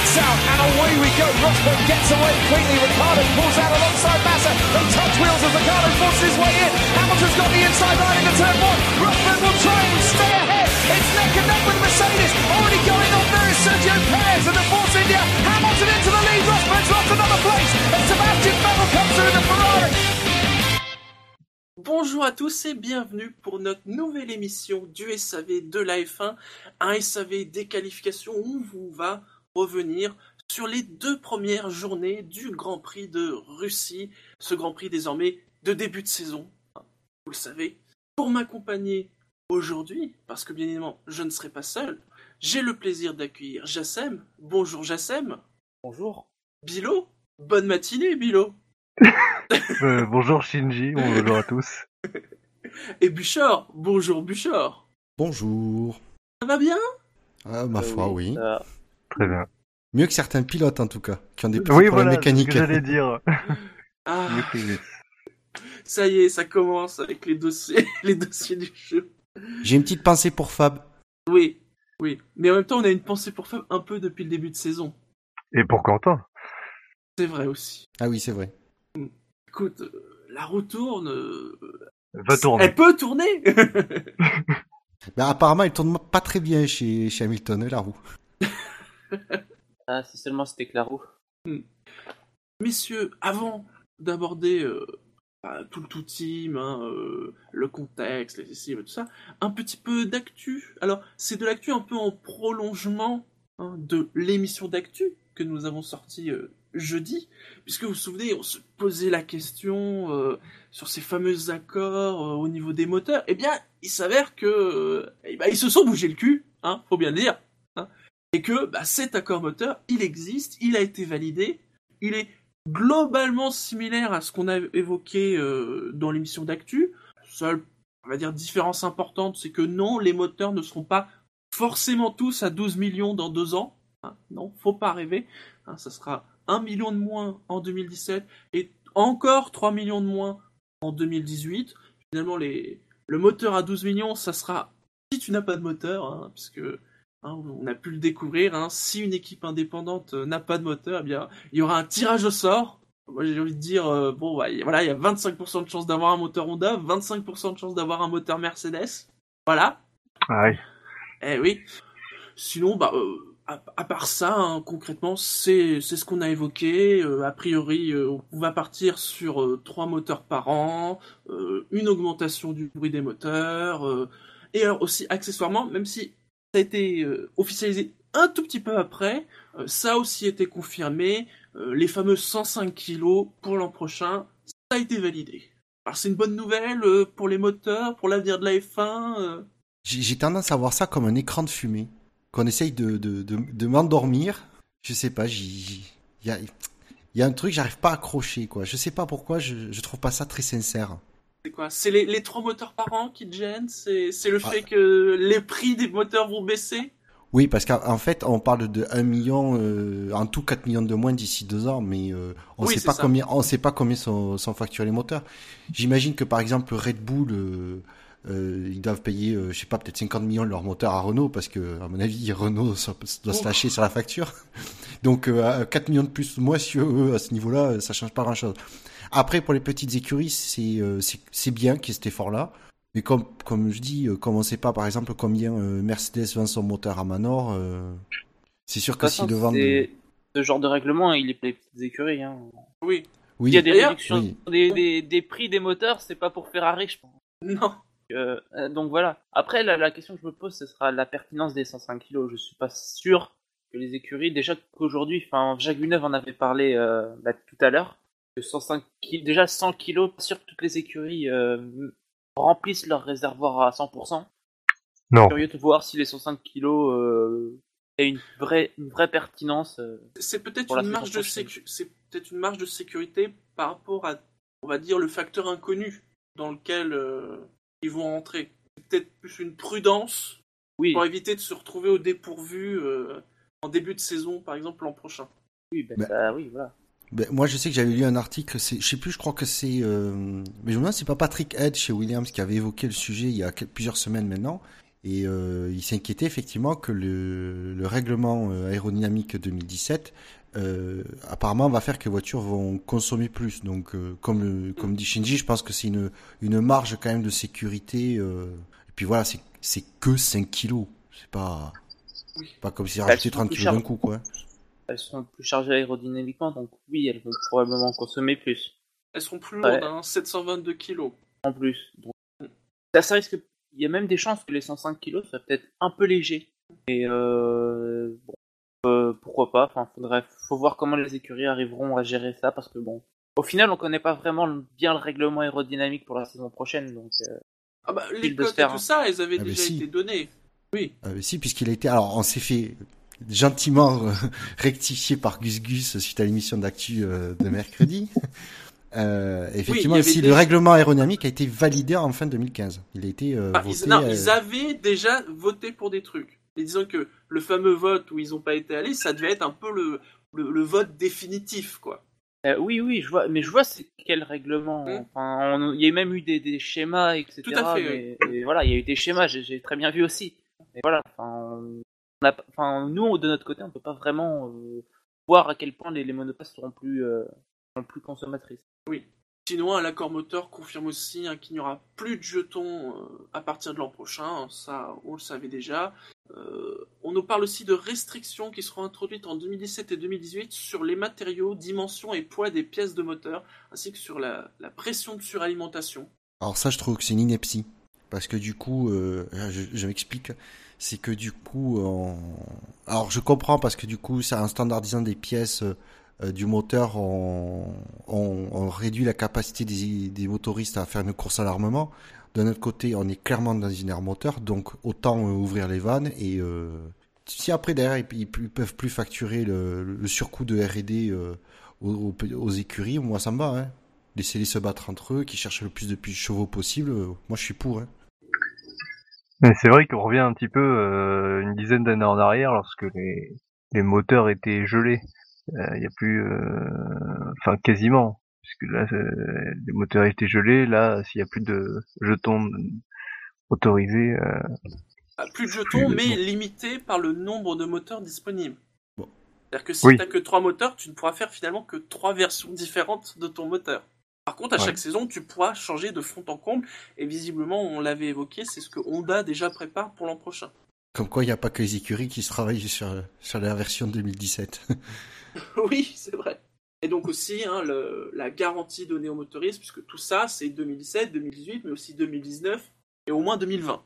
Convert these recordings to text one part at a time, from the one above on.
Out and away we go. Rosberg gets away quickly. Ricardo pulls out alongside Massa. They touch wheels as Ricardo forces his way in. Hamilton's got the inside line into turn one. Rosberg will try and stay ahead. It's neck and neck with Mercedes. Already going on there is Sergio Perez and the Force India. Hamilton into the lead. Rosberg's lost another place. And Sebastian Vettel comes through the Ferrari. Bonjour à tous et bienvenue pour notre nouvelle émission du SAV de la F1, un SAV des qualifications où on vous va revenir sur les deux premières journées du Grand Prix de Russie, ce Grand Prix désormais de début de saison, vous le savez. Pour m'accompagner aujourd'hui, parce que bien évidemment je ne serai pas seul, j'ai le plaisir d'accueillir Jassem. Bonjour Jassem. Bonjour. Bilo. Bonne matinée Bilo. Euh, bonjour Shinji, bonjour à tous. Et Buchor. Bonjour Buchor. Bonjour. Ça va bien? Ah, ma Euh, foi, oui. ça- Très bien. Mieux que certains pilotes, en tout cas, qui ont des petits Oui, problèmes voilà, ce mécaniques. que j'allais dire. Ah, ça y est, ça commence avec les dossiers, les dossiers du jeu. J'ai une petite pensée pour Fab. Oui, oui. Mais en même temps, on a une pensée pour Fab un peu depuis le début de saison. Et pour Quentin C'est vrai aussi. Ah oui, c'est vrai. Écoute, euh, la roue tourne. euh, Va tourner. Elle peut tourner Mais apparemment, il tourne pas très bien chez, chez Hamilton, la roue. Ah, si seulement c'était Claro. Messieurs, avant d'aborder euh, bah, tout le tout team, hein, euh, le contexte, les essais, tout ça, un petit peu d'actu. Alors, c'est de l'actu un peu en prolongement hein, de l'émission d'actu que nous avons sortie euh, jeudi, puisque vous vous souvenez, on se posait la question sur ces fameux accords au niveau des moteurs. Eh bien, il s'avère que eh ben, ils se sont bougés le cul, hein, faut bien le dire, hein, et que bah, cet accord moteur, il existe, il a été validé, il est globalement similaire à ce qu'on a évoqué euh, dans l'émission d'actu. Seule, on va dire, différence importante, c'est que non, les moteurs ne seront pas forcément tous à 12 millions dans deux ans. Hein, non, faut pas rêver. Hein, ça sera 1 million de moins en 2017 et encore 3 millions de moins en 2018. Finalement, le moteur à 12 millions, ça sera si tu n'as pas de moteur, hein, puisque hein, on a pu le découvrir. hein, si une équipe indépendante euh, n'a pas de moteur, eh bien, il y aura un tirage au sort. Moi, j'ai envie de dire, euh, bon, bah, voilà, il y a 25% de chance d'avoir un moteur Honda, 25% de chance d'avoir un moteur Mercedes. Voilà. Ah oui. Eh oui. Sinon, bah, euh, à, à part ça, hein, concrètement, c'est c'est ce qu'on a évoqué. A priori, on va partir sur trois moteurs par an, une augmentation du bruit des moteurs, et alors aussi accessoirement, même si ça a été euh, officialisé un tout petit peu après, euh, ça a aussi été confirmé. euh, les fameux 105 kilos pour l'an prochain, ça a été validé. Alors c'est une bonne nouvelle pour les moteurs, pour l'avenir de la F1. euh, J'ai tendance à voir ça comme un écran de fumée. Qu'on essaye de, m'endormir. Je sais pas, il y a un truc, j'arrive pas à accrocher, quoi. Je sais pas pourquoi, je, je trouve pas ça très sincère. C'est quoi? C'est les, les trois moteurs par an qui te gênent? C'est le Ah. fait que les prix des moteurs vont baisser? Oui, parce qu'en en fait, on parle de 1 million, euh, en tout 4 millions de moins d'ici deux ans, mais euh, on Oui, sait pas ça. combien, on sait pas combien sont, sont facturés les moteurs. J'imagine que par exemple Red Bull, euh, euh, ils doivent payer, euh, je sais pas, peut-être 50 millions de leur moteur à Renault, parce que à mon avis, Renault ça- doit se lâcher sur la facture. Donc euh, 4 millions de plus, moi, sur eux, à ce niveau-là, ça change pas grand-chose. Après, pour les petites écuries, c'est euh, c'est c'est bien qu'il y ait cet effort-là. Mais comme, comme je dis, euh, comme on sait pas, par exemple, combien euh, Mercedes vend son moteur à Manor, euh, c'est sûr De que toute si façon, le vendent... ce genre de règlement, il est pour les petites écuries. Hein. Oui. Oui, Il y a des réductions oui. des, des, des prix des moteurs, c'est pas pour Ferrari, je pense. Non. Euh, donc voilà. Après, la, la question que je me pose, ce sera la pertinence des 105 kilos. Je suis pas sûr que les écuries, déjà qu'aujourd'hui, enfin, Jacques Villeneuve en avait parlé euh, bah, tout à l'heure, 105 kilos, déjà 100 kilos, pas sûr que toutes les écuries euh, remplissent leur réservoir à 100%. Non. Curieux de voir si les 105 kilos euh, aient une vraie, une vraie pertinence. euh. C'est peut-être une marge de prochaine. sécu- c'est peut-être une marge de sécurité par rapport à, on va dire, le facteur inconnu dans lequel euh, ils vont entrer. C'est peut-être plus une prudence Oui, pour éviter de se retrouver au dépourvu euh, en début de saison, par exemple l'an prochain. oui, ben, Bah, bah oui, voilà. Ben, moi, je sais que j'avais lu un article, c'est, je sais plus, je crois que c'est, euh, mais je me demande c'est pas Patrick Head chez Williams qui avait évoqué le sujet il y a plusieurs semaines maintenant. Et euh, il s'inquiétait effectivement que le, le règlement euh, aérodynamique 2017 euh, apparemment va faire que les voitures vont consommer plus. Donc, euh, comme, le- comme dit Shinji, je pense que c'est une, une marge quand même de sécurité. euh, et puis voilà, c'est c'est que 5 kilos. C'est pas, Oui. pas comme si sont 30 plus kilos d'un coup, quoi. Elles sont plus chargées aérodynamiquement, donc oui, elles vont probablement consommer plus. Elles seront plus Ouais. lourdes, hein, 722 kilos. En plus. Donc, ça, ça risque. Il y a même des chances que les 105 kilos soient peut-être un peu légers. Et euh, bon, euh, pourquoi pas? Enfin, faudrait, faut voir comment les écuries arriveront à gérer ça, parce que bon, au final, on connaît pas vraiment le- bien le règlement aérodynamique pour la saison prochaine, donc. euh, Ah bah, les cotes et tout hein. ça, elles avaient Ah, mais déjà si. été données. Oui. Ah, mais si, puisqu'il a été. Alors, on s'est fait gentiment euh, rectifier par Gus Gus suite à l'émission d'actu euh, de mercredi. Euh, effectivement, si des- le règlement aérodynamique a été validé en fin 2015. Il a été euh, Ah, voté. ils, non, euh, ils avaient déjà voté pour des trucs. Et disons que le fameux vote où ils n'ont pas été allés, ça devait être un peu le, le, le vote définitif, quoi. euh, oui, oui, je vois, mais je vois c'est quel règlement. Hmm. Enfin, on- il y a même eu des, des schémas, etc. Tout à fait, mais, voilà, il y a eu des schémas, j'ai j'ai très bien vu aussi. Mais voilà, enfin, on a, enfin, nous de notre côté, on peut pas vraiment euh, voir à quel point les, les monoplaces seront plus, euh, seront plus consommatrices. Sinon, l'accord moteur confirme aussi hein, qu'il n'y aura plus de jetons euh, à partir de l'an prochain. Ça, on le savait déjà. Euh, on nous parle aussi de restrictions qui seront introduites en 2017 et 2018 sur les matériaux, dimensions et poids des pièces de moteur, ainsi que sur la, la pression de suralimentation. Alors ça, je trouve que c'est une ineptie. Parce que du coup, euh, je, je m'explique, c'est que du coup, on... alors je comprends parce que du coup, c'est en standardisant des pièces euh, du moteur, on, on, réduit la capacité des, des motoristes à faire une course à l'armement. D'un autre côté, on est clairement dans une ère moteur, donc autant euh, ouvrir les vannes et euh, si après derrière ils, ils, peuvent plus facturer le, surcoût de R&D euh, aux, aux, écuries, moi ça me va. Hein. Laissez-les se battre entre eux, qui cherchent le plus de chevaux possible. euh, moi je suis pour. Hein. Mais c'est vrai qu'on revient un petit peu euh, une dizaine d'années en arrière lorsque les, les moteurs étaient gelés. Il y a plus, euh, enfin quasiment, puisque là euh, les moteurs étaient gelés. Là, s'il y a plus de jetons autorisés, euh, Ah, plus de jetons, Plus de- mais limité par le nombre de moteurs disponibles. Bon. C'est-à-dire que si Oui. tu que trois moteurs, tu ne pourras faire finalement que trois versions différentes de ton moteur. Par contre, à Ouais. chaque saison, tu pourras changer de fond en comble, et visiblement, on l'avait évoqué, c'est ce que Honda déjà prépare pour l'an prochain. Comme quoi, il n'y a pas que les écuries qui se travaillent sur, sur la version 2017. oui, c'est vrai. Et donc aussi, hein, le- la garantie donnée aux motoristes, puisque tout ça, c'est 2017, 2018, mais aussi 2019, et au moins 2020.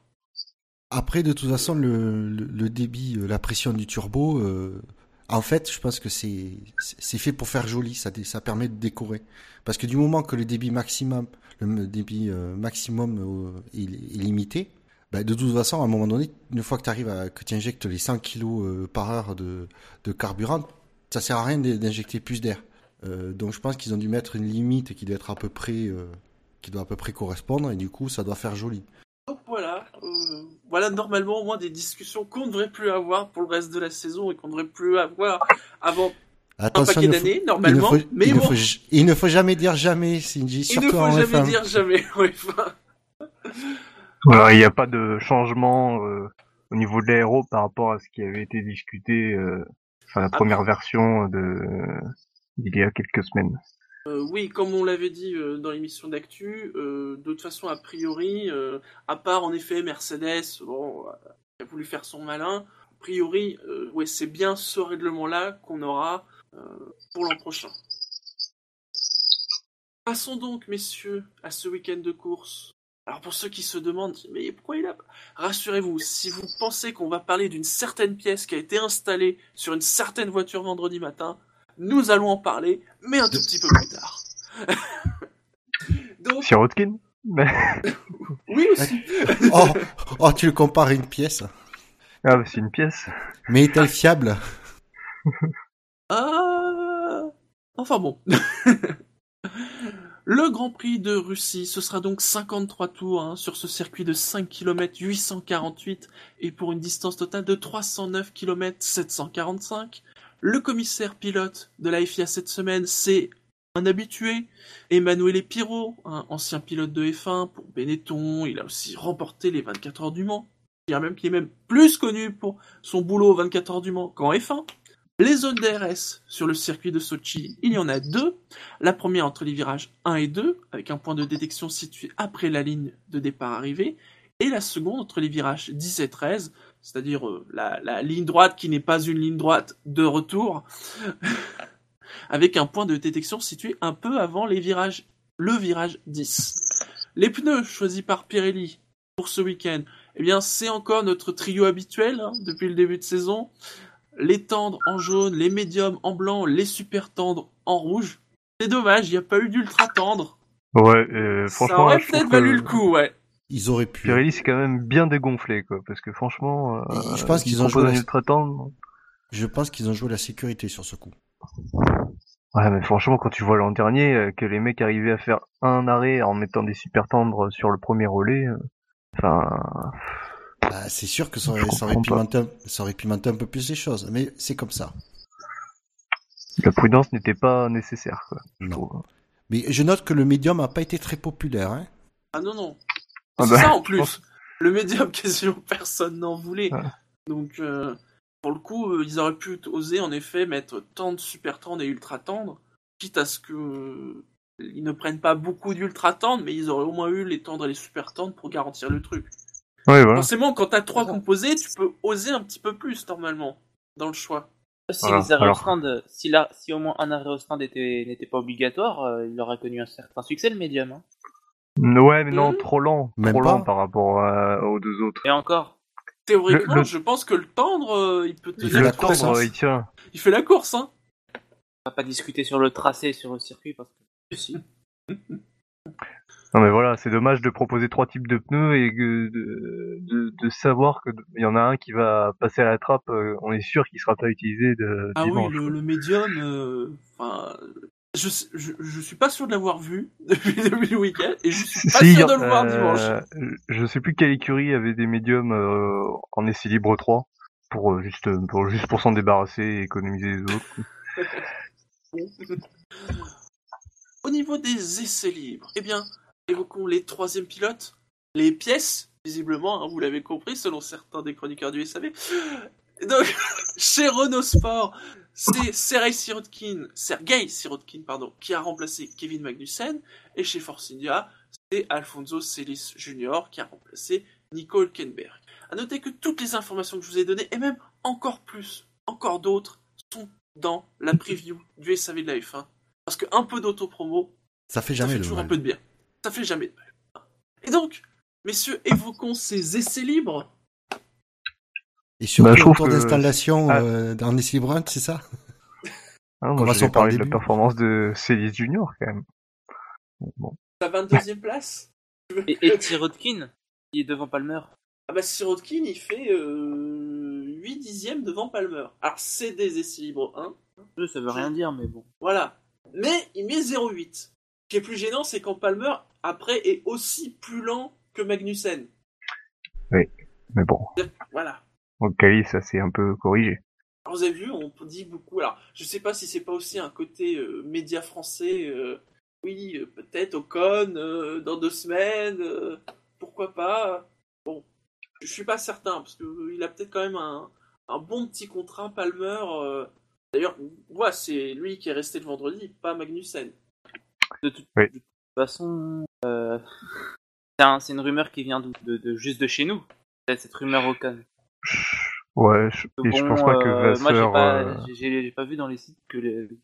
Après, de toute façon, le, le, le débit, euh, la pression du turbo, euh, en fait, je pense que c'est c'est fait pour faire joli, ça, ça permet de décorer. Parce que du moment que le débit maximum, le débit euh, maximum euh, est, limité, bah, de toute façon, à un moment donné, une fois que tu arrives à que tu injectes les 100 kg euh, par heure de, de carburant, ça sert à rien d'in- d'injecter plus d'air. Euh, donc je pense qu'ils ont dû mettre une limite qui doit être à peu près, euh, qui doit à peu près correspondre, et du coup, ça doit faire joli. Donc voilà, euh, voilà normalement au moins des discussions qu'on ne devrait plus avoir pour le reste de la saison et qu'on ne devrait plus avoir avant un Attention, paquet il ne faut- d'années, il ne normalement. faut, mais il ne bon, faut il ne faut jamais dire jamais, Shinji, il ne faut en jamais F1. dire jamais. voilà, il n'y a pas de changement euh, au niveau de l'aéro par rapport à ce qui avait été discuté, euh, enfin la première version de d'il y a quelques semaines. Euh, oui, comme on l'avait dit euh, dans l'émission d'actu, euh, de toute façon, a priori, à part en effet Mercedes, bon, qui a voulu faire son malin, a priori, c'est bien ce règlement-là qu'on aura pour l'an prochain. Passons donc, messieurs, à ce week-end de course. Alors pour ceux qui se demandent, mais pourquoi il a... Rassurez-vous, si vous pensez qu'on va parler d'une certaine pièce qui a été installée sur une certaine voiture vendredi matin, nous allons en parler, mais un tout petit peu plus tard. Donc, Sirotkin Mais- oui aussi. Oh, oh, tu le compares à une pièce. Ah, bah, c'est une pièce. Mais est-elle fiable? Ah... Enfin bon. Le Grand Prix de Russie, ce sera donc 53 tours hein, sur ce circuit de 5 km 848 et pour une distance totale de 309 km 745. Le commissaire pilote de la FIA cette semaine, c'est un habitué, Emanuele Pirot, un ancien pilote de F1 pour Benetton, il a aussi remporté les 24 heures du Mans. je dirais même qu'il est même plus connu pour son boulot au 24 heures du Mans qu'en F1. Les zones DRS sur le circuit de Sochi, il y en a deux. La première entre les virages 1 et 2, avec un point de détection situé après la ligne de départ arrivée. Et la seconde entre les virages 10 et 13, c'est-à-dire euh, la, la ligne droite qui n'est pas une ligne droite de retour, avec un point de détection situé un peu avant les virages, le virage 10. Les pneus choisis par Pirelli pour ce week-end, eh bien c'est encore notre trio habituel hein, depuis le début de saison. Les tendres en jaune, les médiums en blanc, les super tendres en rouge. C'est dommage, il n'y a pas eu d'ultra tendre. Ouais, euh, Ça franchement, aurait peut-être valu que le coup, ouais. Ils auraient pu. Pirelli, c'est quand même bien dégonflé, quoi, parce que franchement, euh, je pense qu'ils ont joué la- ultra tendre. Je pense qu'ils ont joué la sécurité sur ce coup. Ouais, mais franchement, quand tu vois l'an dernier euh, que les mecs arrivaient à faire un arrêt en mettant des super tendres sur le premier relais, euh, enfin, Bah, c'est sûr que ça aurait, ça, aurait pimenté, un- ça aurait pimenté un peu plus les choses, mais c'est comme ça. la prudence n'était pas nécessaire, quoi. je. Mais je note que le médium a pas été très populaire. Hein. Ah non, non. Ah c'est bah, ça en plus. pense- Le médium, quasiment personne n'en voulait. Ouais. Donc, euh, pour le coup, euh, ils auraient pu oser en effet mettre tendre, super tendre et ultra tendre, quitte à ce que euh, ils ne prennent pas beaucoup d'ultra tendre, mais ils auraient au moins eu les tendres et les super tendres pour garantir le truc. Ouais, voilà. Forcément, quand t'as trois composés, tu peux oser un petit peu plus normalement dans le choix. Si Voilà, les arrêts alors- au stand, si, la, si au moins un arrêt au stand était- n'était pas obligatoire, euh, il aurait connu un certain succès le médium. hein. Ouais, mais non, Mhm. trop lent, Même trop lent par rapport à- aux deux autres. Et encore, Théoriquement, Le- le- je pense que le tendre, euh, il peut Il tenir fait la course, Tendre, il tient. Il fait la course, hein. on va pas discuter sur le tracé sur le circuit parce que si. Non mais voilà, c'est dommage de proposer trois types de pneus et de, de, de savoir que il y en a un qui va passer à la trappe, euh, on est sûr qu'il sera pas utilisé de Ah dimanche. oui, le, le médium, euh, enfin, je, je, je suis pas sûr de l'avoir vu depuis le week-end et je suis pas Si, sûr de le voir euh, dimanche. Je sais plus quelle écurie avait des médiums euh, en essai libre 3 pour euh, juste pour juste pour s'en débarrasser et économiser les autres. Au niveau des essais libres, eh bien, évoquons les troisièmes pilotes, les pièces, visiblement, hein, vous l'avez compris, selon certains des chroniqueurs du SAV. Donc, chez Renault Sport, c'est Sergei Sirotkin, Sergei Sirotkin, pardon, qui a remplacé Kevin Magnussen, et chez Force India, c'est Alfonso Celis Jr. qui a remplacé Nico Hülkenberg. À noter que toutes les informations que je vous ai données, et même encore plus, encore d'autres, sont dans la preview du SAV de la F1. Parce qu'un peu d'autopromo, Ça fait ça jamais fait toujours un peu de bien. Ça fait jamais de mal. Et donc, messieurs, évoquons ces essais libres. Et surtout Bah, je tour que- d'installation Ah. euh, dans 1, c'est ça? Hein, moi Commençons j'ai par le parlé de la performance de Célis Junior quand même. Bon. La 22e place? Et, et Sirotkin, il est devant Palmer. Ah bah Sirotkin, il fait euh, 8 dixièmes devant Palmer. Alors, c'est des essais libres 1. Euh, Ça veut rien dire, mais bon. Voilà. Mais il met 0,8. Ce qui est plus gênant, c'est quand Palmer, après, est aussi plus lent que Magnussen. Mais bon, Voilà. Au Cali ça s'est un peu corrigé. Alors, vous avez vu, on dit beaucoup. Alors, je sais pas si c'est pas aussi un côté euh, média français. euh, oui, euh, peut-être Ocon euh, dans deux semaines. euh, pourquoi pas Bon, je suis pas certain parce que euh, il a peut-être quand même un, un bon petit contrat Palmer. euh. D'ailleurs, ouais, c'est lui qui est resté le vendredi, pas Magnussen. De, toute- Oui. de toute façon, euh, c'est un- c'est une rumeur qui vient de, de- de- juste de chez nous. C'est Cette rumeur Ocon. Ouais, je, et je pense pas que euh, moi, j'ai Vasseur. pas, euh, j'ai- pas vu dans les sites que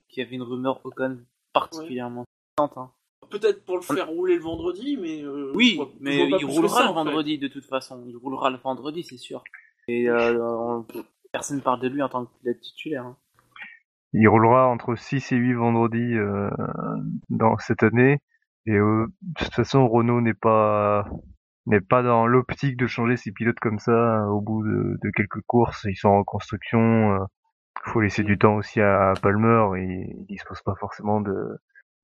qu'il y avait une rumeur Ocon particulièrement puissante, hein. Peut-être pour le faire rouler le vendredi, mais euh, Oui, vois- mais il roulera ça, le vendredi de toute façon. Il roulera le vendredi, c'est sûr. Et euh, on- personne parle de lui en tant que pilote titulaire. hein. Il roulera entre 6 et 8 vendredis euh, dans cette année. Et euh, de toute façon, Renault n'est pas n'est pas dans l'optique de changer ses pilotes comme ça euh, au bout de, de quelques courses. Ils sont en construction. euh, Il faut laisser du temps aussi à Palmer. Et il dispose pas forcément de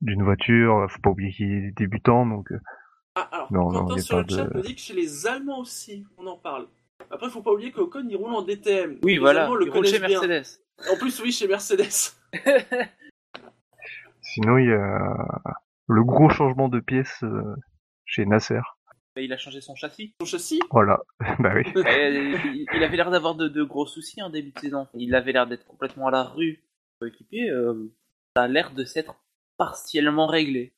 d'une voiture. Faut pas oublier qu'il est débutant. Donc euh, Ah, alors, Non, non, Quentin sur pas le chat de- me dit que chez les Allemands aussi, on en parle. Après, faut pas oublier qu'Ocon, il roule en DTM. Oui, Les voilà. Allemands le Il roule chez bien. Mercedes. En plus, oui, chez Mercedes. sinon, il y a le gros changement de pièce euh, chez Nasser. Bah, il a changé son châssis. Son châssis Voilà. bah oui. Euh, il, il avait l'air d'avoir de, de gros soucis en début de saison. Il avait l'air d'être complètement à la rue. Équipé, euh, ça a l'air de s'être partiellement réglé.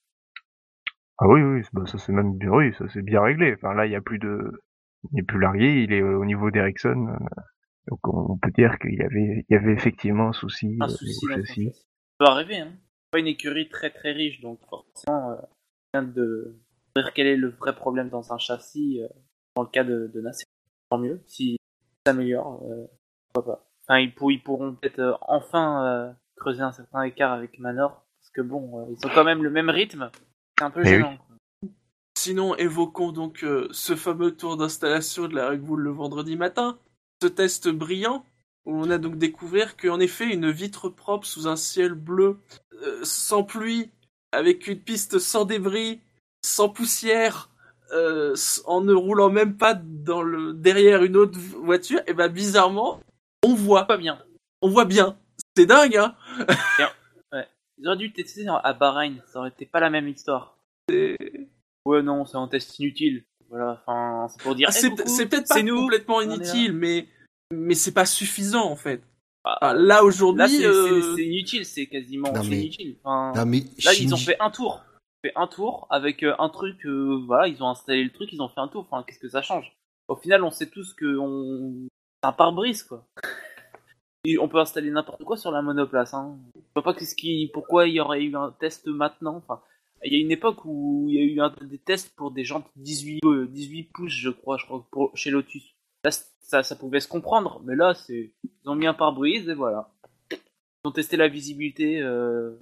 Ah oui, oui, bah, ça c'est même bien, oui, ça c'est bien réglé. Enfin là, il y a plus de, il n'y a plus Larrier, il est au niveau d'Ericsson. euh, Donc on peut dire qu'il y avait, il y avait effectivement un souci. Un euh, souci châssis. châssis. Ça peut arriver, hein. Pas une écurie très très riche, donc forcément, euh, rien de quel est le vrai problème dans un châssis euh, dans le cas de, de Nasser. Tant mieux, si ça s'améliore, euh, pourquoi pas. Enfin, ils, pour- ils pourront peut-être euh, enfin euh, creuser un certain écart avec Manor, parce que bon, euh, ils ont quand même le même rythme. C'est un peu oui. gênant. quoi. Sinon, évoquons donc euh, ce fameux tour d'installation de la Red Bull le vendredi matin. Ce test brillant, où on a donc découvert qu'en effet, une vitre propre sous un ciel bleu, euh, sans pluie, avec une piste sans débris, sans poussière, euh, en ne roulant même pas dans le derrière une autre voiture, et ben bizarrement, on voit, Pas bien. on voit bien. C'est dingue, hein Ils auraient dû tester à Bahreïn, ça aurait été pas la même histoire. Ouais, non, c'est un test inutile. Voilà, enfin, c'est pour dire. Ah, Eh, c'est peut-être pas nous. complètement inutile, mais mais c'est pas suffisant en fait. Ah, là aujourd'hui, c'est euh, c'est- inutile, c'est quasiment Non, c'est mais- inutile. Enfin, Non, mais là, ils ont fait un tour. Fait un tour avec euh, un truc. euh, voilà, ils ont installé le truc, ils ont fait un tour. Enfin, qu'est-ce que ça change? Au final, on sait tous que c'est un pare-brise, quoi. On peut installer n'importe quoi sur la monoplace. Hein. Je vois pas pourquoi il y aurait eu un test maintenant. Enfin, il y a une époque où il y a eu des tests pour des jantes 18, euh, 18 pouces, je crois, je crois, chez Lotus. Là, ça, ça pouvait se comprendre, mais là, c'est, ils ont mis un pare-brise et voilà. Ils ont testé la visibilité.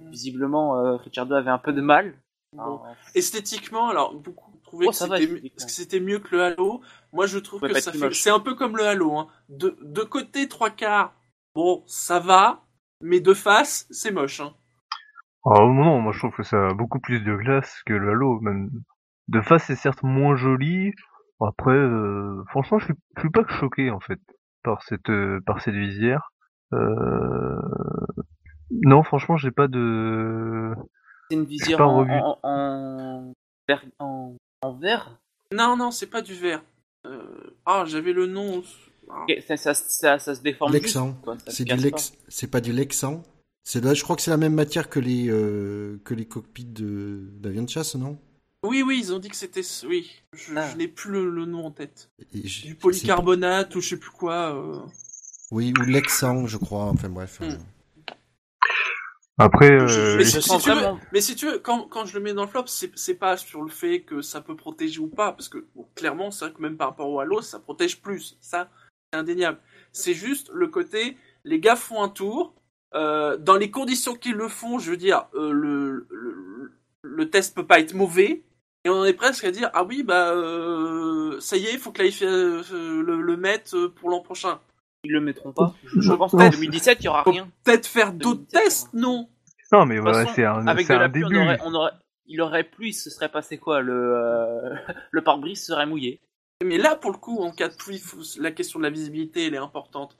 visiblement, euh, Ricciardo avait un peu de mal. Bon. Hein, esthétiquement, alors beaucoup trouvaient Oh, que c'était mieux que le Halo. Moi, je trouve que ça fait. C'est un peu comme le Halo. Hein. De, de côté, trois quarts, bon, ça va, mais de face, c'est moche. Hein. Ah non, moi je trouve que ça a beaucoup plus de glace que le Halo. Même de face, c'est certes moins joli. Après, euh, franchement, je suis, je suis pas que choqué en fait par cette euh, par cette visière. Euh... Non, franchement, j'ai pas de. C'est une visière en, en, en, vert- en, en vert? Non, non, c'est pas du vert. Euh, Ah, j'avais le nom. Ah. Ça, ça, ça, ça se déforme. Lexan. C'est du Lex, c'est pas du Lexan. C'est là, je crois que c'est la même matière que les euh, que les cockpits de d'avion de chasse, non? Oui, oui, ils ont dit que c'était. Oui, je, Ah. je n'ai plus le, le nom en tête. Je- Du polycarbonate ou je sais plus quoi. euh. Oui, ou Lexan, je crois. Enfin bref. Hmm. Après, euh, mais, si, tu veux, mais si tu veux, quand, quand je le mets dans le flop, c'est c'est pas sur le fait que ça peut protéger ou pas, parce que bon, clairement, c'est vrai que même par rapport au Halo, ça protège plus. Ça, c'est indéniable. C'est juste le côté, les gars font un tour, euh, dans les conditions qu'ils le font, je veux dire, euh, le, le, le test peut pas être mauvais, et on en est presque à dire, ah oui, bah, euh, ça y est, il faut que l'AIF euh, le, le mette euh, pour l'an prochain. Ils le mettront pas. Je, pense qu'en c'est- 2017, il y aura Faut rien. Peut-être faire d'autres 2017, tests, non? Non, mais voilà, c'est un, Avec de la pluie, on début. aurait, on aurait, il aurait plu, ce serait passé quoi? Le, euh, le pare-brise serait mouillé. Mais là, pour le coup, en cas de pluie, la question de la visibilité, elle est importante.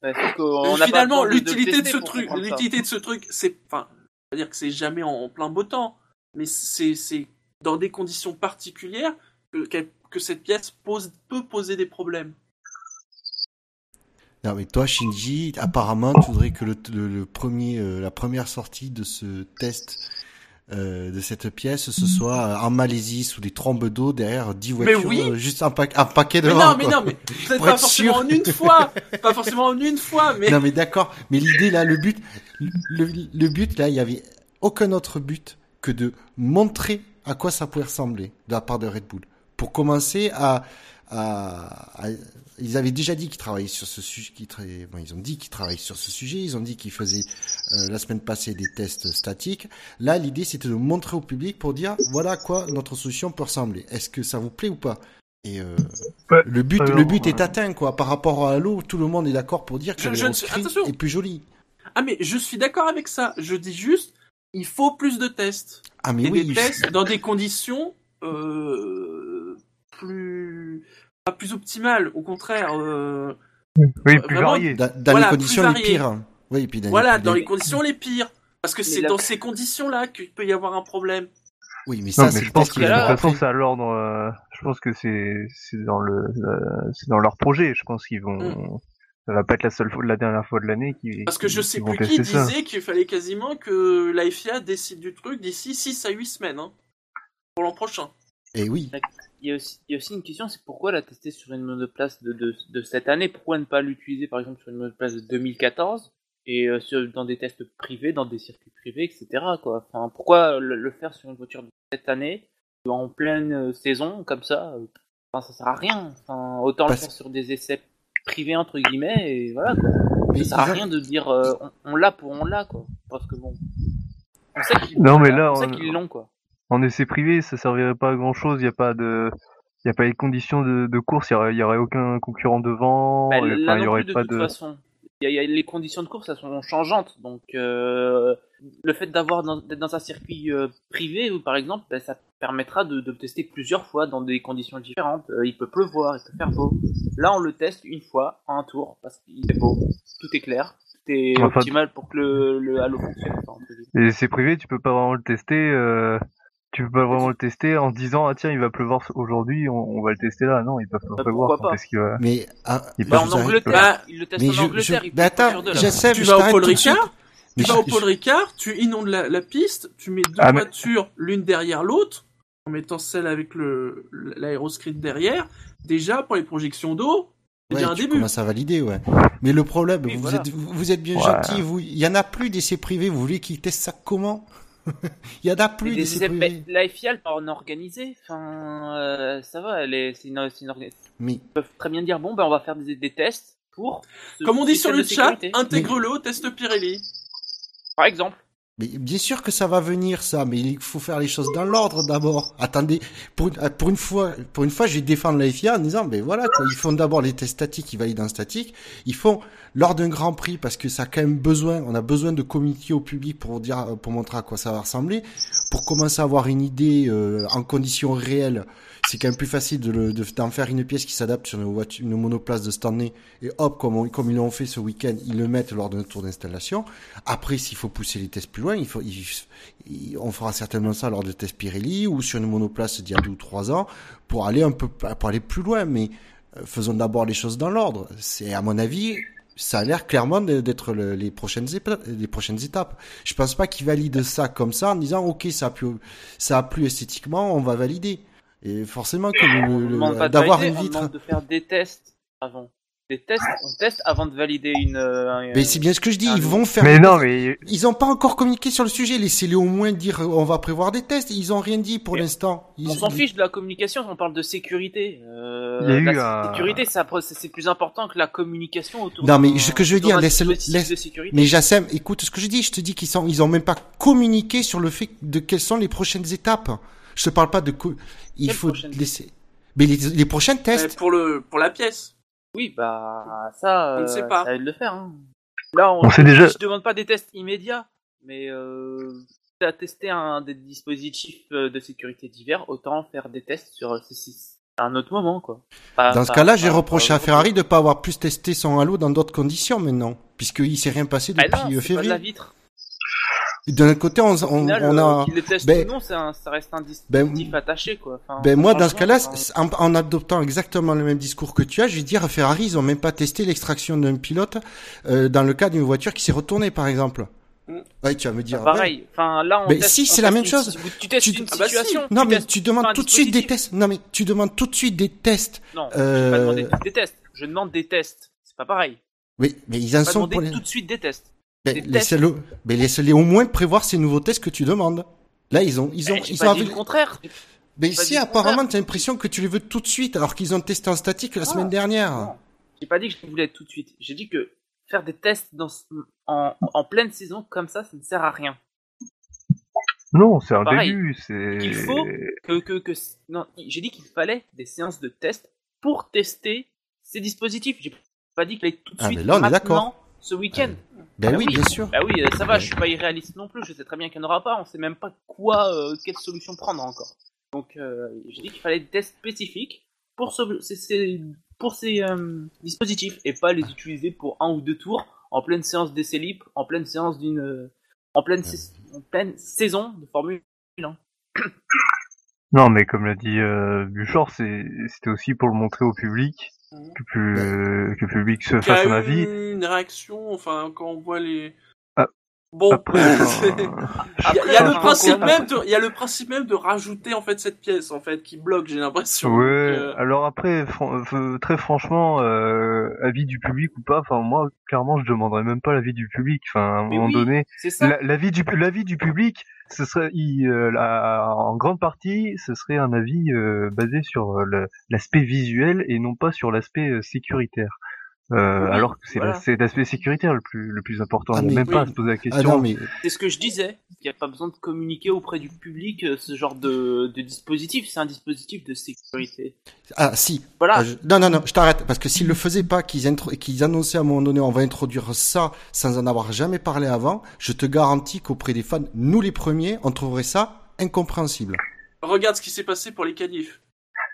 Finalement, besoin de- de l'utilité de, ce truc, l'utilité de ce truc, c'est, enfin, veux dire que c'est jamais en, en plein beau temps, mais c'est, c'est dans des conditions particulières que, cette pièce pose, peut poser des problèmes. Non, mais toi, Shinji, apparemment, tu voudrais que le, le, le premier, euh, la première sortie de ce test euh, de cette pièce, ce soit euh, en Malaisie sous des trombes d'eau derrière 10 Mais voitures, oui. euh, juste un, pa un paquet de Mais non, mais quoi. non, mais peut-être pas forcément en une fois, pas forcément en une fois, mais Non, mais d'accord. Mais l'idée là, le but, le, le but là, il y avait aucun autre but que de montrer à quoi ça pouvait ressembler de la part de Red Bull. Pour commencer à, à, à- ils avaient déjà dit qu'ils travaillaient sur ce sujet, qu'ils tra- bon, ils ont dit qu'ils travaillaient sur ce sujet, ils ont dit qu'ils faisaient euh, la semaine passée des tests statiques. Là, l'idée c'était de montrer au public pour dire voilà à quoi notre solution peut ressembler. Est-ce que ça vous plaît ou pas? Et euh, Ouais, le but, alors, le but est atteint quoi. Par rapport à Halo, tout le monde est d'accord pour dire que Je- le suis- est plus joli. ah, mais je suis d'accord avec ça. Je dis juste, il faut plus de tests. Ah mais et oui, des tests dans des conditions euh, plus pas plus optimales au contraire euh, Oui, plus Vraiment, varié. dans, dans Voilà, les conditions les pires. Oui, et puis dans voilà les, dans les- conditions les pires parce que c'est la- dans ces conditions là qu'il peut y avoir un problème Oui, mais Non, ça mais c'est je pense que de toute façon, c'est à l'ordre. euh, je pense que c'est c'est dans le euh, c'est dans leur projet. Je pense qu'ils vont. Mm. Ça va pas être la seule fois, la dernière fois de l'année qui. Parce que je sais plus qui ça. disait qu'il fallait quasiment que la FIA décide du truc d'ici 6 à 8 semaines. Hein, pour l'an prochain. Et oui. Il y, a aussi, il y a aussi une question, c'est pourquoi la tester sur une monoplace de, de, de cette année? Pourquoi ne pas l'utiliser par exemple sur une monoplace de 2014 et euh, sur- dans des tests privés, dans des circuits privés, etc. Quoi? Enfin, pourquoi le, le faire sur une voiture de cette année en pleine euh, saison comme ça euh, enfin, Ça sert à rien. Enfin, autant Parce- le faire sur des essais privés entre guillemets et voilà. Quoi. Mais Ça sert à rien de dire euh, on, on l'a pour on l'a quoi. Parce que bon, on sait qu'ils Non, mais là, on sait on- qu'ils l'ont quoi. En essai privé, ça servirait pas à grand chose. Il y a pas de, il y a pas les conditions de, de course. Il y aurait, aucun concurrent devant. Bah, enfin, il y aurait de pas toute de. façon. Y, a- y a les conditions de course, elles sont changeantes. Donc, euh, le fait d'avoir d'être dans un circuit euh, privé, ou par exemple, bah, ça permettra de, de le tester plusieurs fois dans des conditions différentes. Euh, il peut pleuvoir, il peut faire beau. Là, on le teste une fois, en un tour, parce qu'il est beau, tout est clair, tout est Enfin- optimal pour que le, le halo fonctionne. Les essais privés, tu peux pas vraiment le tester. Euh... Tu peux pas vraiment le tester en se disant ah tiens il va pleuvoir aujourd'hui, on, on va le tester là. Non, ils peuvent pas Bah, prévoir pas va. Mais ah, Il Bah, peut- en Angleterre, Bah, il le teste mais en je, Angleterre, je, peut pas attends, Tu vas je au Paul. Ricard Mais Tu vas au je- Paul Ricard, tu inondes la, la piste, tu mets deux Ah, mais- voitures l'une derrière l'autre, en mettant celle avec le l'aéroscript derrière. Déjà, pour les projections d'eau, c'est Ouais, déjà un tu début. commences à valider, ouais. Mais le problème, vous, voilà. êtes, vous vous êtes bien gentil, vous. Il y en a plus d'essais privés. Vous voulez qu'ils testent ça comment? Il y en a plus des essais- privés. la FIA, elle part en organisé. Enfin, euh, ça va, elle est, c'est une, c'est une orga- Mais Ils peuvent très bien dire bon, ben on va faire des, des tests pour. Comme on dit sur le chat, intègre-le au test Pirelli. Par exemple. Mais bien sûr que ça va venir, ça, mais il faut faire les choses dans l'ordre d'abord. Attendez, pour une, fois, pour une fois, je vais défendre la FIA en disant, ben voilà, quoi, ils font d'abord les tests statiques, ils valident en statique. Ils font lors d'un Grand Prix parce que ça a quand même besoin, on a besoin de communiquer au public pour dire, pour montrer à quoi ça va ressembler, pour commencer à avoir une idée euh, en conditions réelles. C'est quand même plus facile de de- d'en faire une pièce qui s'adapte sur une, voiture, une monoplace de année et hop, comme, on- comme ils l'ont fait ce week-end, ils le mettent lors d'un tour d'installation. Après, s'il faut pousser les tests plus loin, il faut, il- on fera certainement ça lors de tests Pirelli ou sur une monoplace d'il y a deux ou trois ans pour aller un peu, pour aller plus loin. Mais euh, faisons d'abord les choses dans l'ordre. C'est, à mon avis, ça a l'air clairement de- d'être le- les prochaines étapes. Les prochaines étapes. Je pense pas qu'ils valident ça comme ça en disant, ok, ça a plu, ça a plu esthétiquement, on va valider. Et forcément, On d'avoir une on vitre. demande de faire des tests avant. Des tests, on teste avant de valider une. euh, Mais c'est bien ce que je dis, ils vont faire. Mais non, mais Ils ont pas encore communiqué sur le sujet. Laissez-les au moins dire euh, on va prévoir des tests. Ils ont rien dit pour l'instant. Ils- On s'en fiche de la communication, on parle de sécurité. Euh, Il y a eu la un- sécurité, c'est plus important que la communication autour. Non, mais ce que je veux dire, laisse- laisse- de sécurité. Mais Jassem, écoute ce que je dis. Je te dis qu'ils sont, ils ont même pas communiqué sur le fait de quelles sont les prochaines étapes. Je te parle pas de co- il Quelles faut prochaines laisser. Mais les, les prochains Euh, tests. pour, le, pour la pièce. Oui, bah ça, On ne euh, sait pas. ça de le faire. Hein. Là, on, On sait déjà- Je demande pas des tests immédiats, mais euh, à tester un des dispositifs euh, de sécurité divers, autant faire des tests sur euh, ceci à un autre moment, quoi. Pas- Dans ce cas-là, j'ai reproché pas à. Ferrari de pas avoir plus testé son halo dans d'autres conditions maintenant, puisqu'il s'est rien passé depuis non, euh, c'est pas de la février. vitre. D'un côté, on, on, final, on euh, a. qu'il le teste ben- ou non, un- ça reste un dispositif Ben, attaché, quoi. Enfin, Ben moi, dans ce cas-là, en, en adoptant exactement le même discours que tu as, je vais dire Ferrari, ils ont même pas testé l'extraction d'un pilote euh, dans le cas d'une voiture qui s'est retournée, par exemple. Mm. Ouais, tu vas me dire. c'est pareil. Enfin, là, on Mais teste- si, c'est la même chose. Tu testes Tu- une Ah bah situation. Non, tu mais tu demandes tout de suite des tests. Non, mais tu demandes tout de suite des tests. Non, Euh, j'ai pas demandé des tests. Je demande des tests. C'est pas pareil. Oui, mais ils en sont pour les. tout de suite des tests. Des laissez-le, mais laissez-les au moins prévoir ces nouveaux tests que tu demandes. Là, ils ont, ils ont, Eh, ils ont. dit le contraire. Mais le apparemment, t'as l'impression que tu les veux tout de suite, alors qu'ils ont testé en statique la Ah, semaine dernière. Non. J'ai pas dit que je voulais tout de suite. J'ai dit que faire des tests dans, ce- en, en pleine saison comme ça, ça ne sert à rien. non, c'est un Pareil. début. C'est. Il faut que, que, que non, j'ai dit qu'il fallait des séances de tests pour tester ces dispositifs. J'ai pas dit qu'il fallait tout de Ah, suite mais là, on est maintenant, d'accord. ce week-end. Ben Ah oui, oui. bien sûr. Bah oui, euh, ça va, je suis pas irréaliste non plus. Je sais très bien qu'il n'y en aura pas. On sait même pas quoi, euh, quelle solution prendre encore. Donc, euh, j'ai dit qu'il fallait des tests spécifiques pour ce, ces, ces- pour ces euh, dispositifs et pas les utiliser pour un ou deux tours en pleine séance d'essai libre, en pleine séance d'une, en pleine, en pleine saison de Formule 1. Non, mais comme l'a dit euh, Buchor, c'était aussi pour le montrer au public. Que, pu- euh, que le public se Qui a fasse eu avis. une réaction, enfin, quand on voit les. Bon, Après, enfin, il y a, le principe même de, il y a le principe même de rajouter en fait cette pièce en fait qui bloque, j'ai l'impression. Ouais, euh, alors après, fran- euh, très franchement, euh, avis du public ou pas, enfin moi, clairement, je demanderais même pas l'avis du public. Enfin, à un Mais moment oui. donné, l'avis du l'avis du public, ce serait, il, euh, la- en grande partie, ce serait un avis euh, basé sur euh, l'aspect visuel et non pas sur l'aspect euh, sécuritaire. Euh, Oui, alors que c'est voilà. l'aspect sécuritaire le plus le plus important. Ah, mais même pas à se poser la Ah question. mais C'est ce que je disais. Il n'y a pas besoin de communiquer auprès du public euh, ce genre de, de dispositif. C'est un dispositif de sécurité. ah si. Voilà. Ah, je- Non non non, je t'arrête parce que s'ils le faisaient pas, qu'ils intro- qu'ils annonçaient à un moment donné, on va introduire ça sans en avoir jamais parlé avant, je te garantis qu'auprès des fans, nous les premiers, on trouverait ça incompréhensible. Regarde ce qui s'est passé pour les qualifs.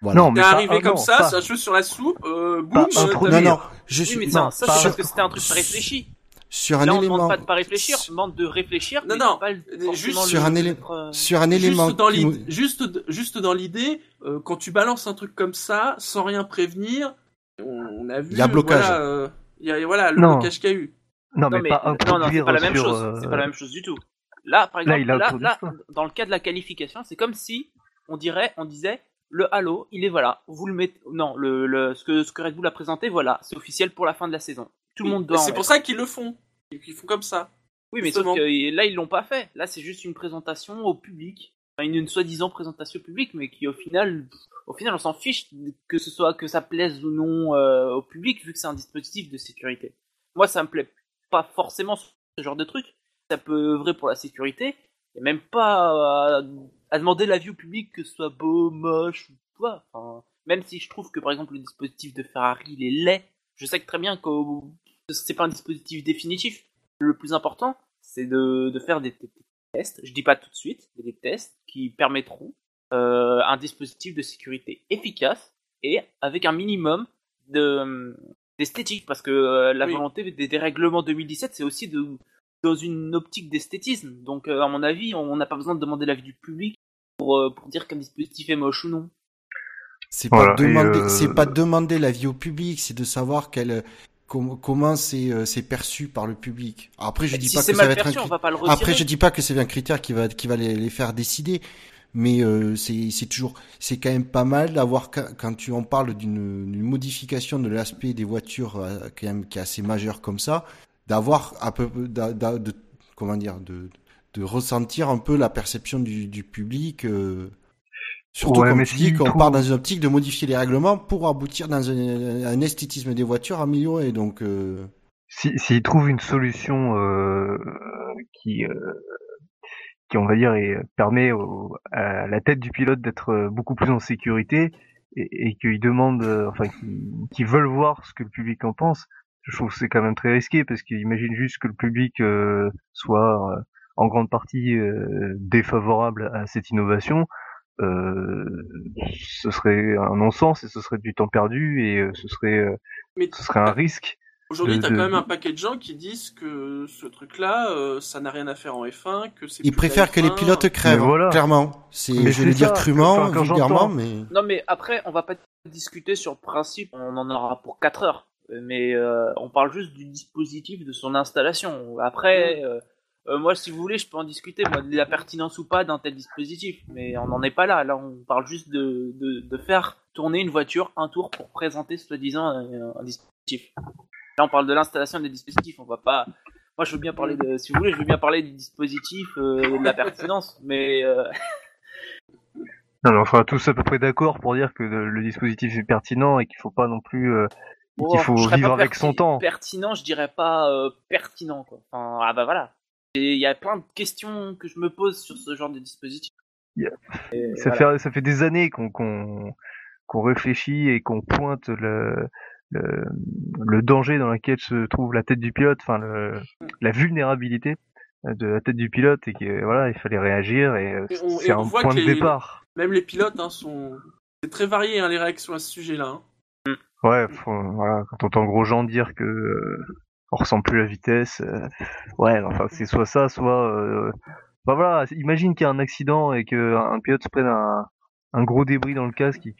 Voilà. Non, T'es mais pas- arrivé ah, comme non, ça, pas- ça cheveux sur la soupe, euh, Pas boum, euh, non non, je Oui, suis mais non, ça, ça pas- c'est parce que c'était un truc pas réfléchi. sur un Là, on élément demande pas de pas réfléchir, on demande de réfléchir. Non, mais non, pas forcément juste sur un élé- euh, sur un élément Juste dans l'idée, juste, juste dans l'idée, euh, quand tu balances un truc comme ça, sans rien prévenir, on, on a vu. Il y a blocage. Voilà, euh, il y a, voilà le Non. blocage qu'il y a eu. Non, Non, mais, mais pas non, non, c'est pas la même sur, chose. euh, C'est pas la même chose du tout. Là, par Là, exemple, là, là, ça. dans le cas de la qualification, c'est comme si on dirait, on disait, le Halo, il est voilà, vous le mettez, non, le, le, ce que, ce que Red Bull a présenté, voilà, c'est officiel pour la fin de la saison. Tout le monde doit. Et en C'est pour ça qu'ils le font. Ils font comme ça. Oui, mais justement. sauf que là, ils l'ont pas fait. Là, c'est juste une présentation au public. Enfin, une, une soi-disant présentation au public, mais qui au final, au final, on s'en fiche que ce soit que ça plaise ou non euh, au public, vu que c'est un dispositif de sécurité. Moi, ça me plaît pas forcément ce genre de truc. Ça peut œuvrer pour la sécurité, et même pas à, à demander l'avis au public que ce soit beau, moche ou quoi. Enfin, même si je trouve que par exemple le dispositif de Ferrari il est laid, je sais que très bien que c'est pas un dispositif définitif. Le plus important, c'est de, de faire des, tests. Je dis pas tout de suite, mais des tests qui permettront euh, un dispositif de sécurité efficace et avec un minimum de d'esthétique, parce que euh, la Oui. volonté des, des règlements 2017, c'est aussi de dans une optique d'esthétisme. Donc, euh, à mon avis, on n'a pas besoin de demander l'avis du public pour, euh, pour dire qu'un dispositif est moche ou non. C'est pas Voilà, demander, euh, c'est pas demander l'avis au public, c'est de savoir quel, com- comment c'est, euh, c'est perçu par le public. Après, je dis si pas c'est que ça va être un perçu, on cri- va pas le retirer. Après, je dis pas que c'est un critère qui va, qui va les, les faire décider, mais euh, c'est, c'est toujours, c'est quand même pas mal d'avoir quand, quand tu en parles d'une, d'une modification de l'aspect des voitures euh, quand même qui est assez majeur comme ça, d'avoir un peu, de, comment dire, de, de ressentir un peu la perception du, du public. euh, Surtout Ouais, comme tu dis qu'on trouve- part dans une optique de modifier les règlements pour aboutir dans un, un esthétisme des voitures amélioré. Donc, euh, si s'ils trouvent une solution euh, qui euh, qui on va dire est, permet au- à la tête du pilote d'être beaucoup plus en sécurité et, et qu'ils demandent euh, enfin qu'ils qu'ils veulent voir ce que le public en pense je trouve que c'est quand même très risqué parce qu'imagine juste que le public euh, soit euh, en grande partie euh, défavorable à cette innovation euh, ce serait un non-sens et ce serait du temps perdu et euh, ce serait euh, Mais ce serait un risque aujourd'hui, t'as de- quand même un paquet de gens qui disent que ce truc-là, euh, ça n'a rien à faire en F1, que c'est. ils préfèrent que les F1. pilotes crèvent, Mais voilà. clairement. C'est, Mais je vais le dire crûment, vulgairement, mais Non, mais après, on va pas discuter sur le principe, on en aura pour 4 heures. Mais euh, on parle juste du dispositif, de son installation. Après, euh, euh, moi, si vous voulez, je peux en discuter, moi, de la pertinence ou pas d'un tel dispositif. Mais on n'en est pas là. Là, on parle juste de, de, de faire tourner une voiture un tour pour présenter, soi-disant, un, un dispositif. Là, on parle de l'installation des dispositifs. On va pas. Moi, je veux bien parler de. Si vous voulez, je veux bien parler du dispositif, euh, de la pertinence. Mais euh, Non, mais on sera tous à peu près d'accord pour dire que le, le dispositif est pertinent et qu'il faut pas non plus euh, Oh, faut vivre avec son temps. Pertinent, je dirais pas euh, pertinent quoi. Enfin, ah bah voilà. Il y a plein de questions que je me pose sur ce genre de dispositif. Yeah. Ça voilà. fait ça fait des années qu'on qu'on qu'on réfléchit et qu'on pointe le, le le danger dans lequel se trouve la tête du pilote, enfin le, la vulnérabilité de la tête du pilote et que voilà, il fallait réagir et euh, Et c'est un voit point que de les- départ. Même les pilotes hein, sont. C'est très varié hein, les réactions à ce sujet-là. hein. Ouais, faut- voilà, quand on entend Grosjean dire que euh, on ressent plus la vitesse, euh, ouais, enfin c'est soit ça, soit, euh, bah voilà, imagine qu'il y a un accident et que un pilote se prenne un, gros débris dans le casque et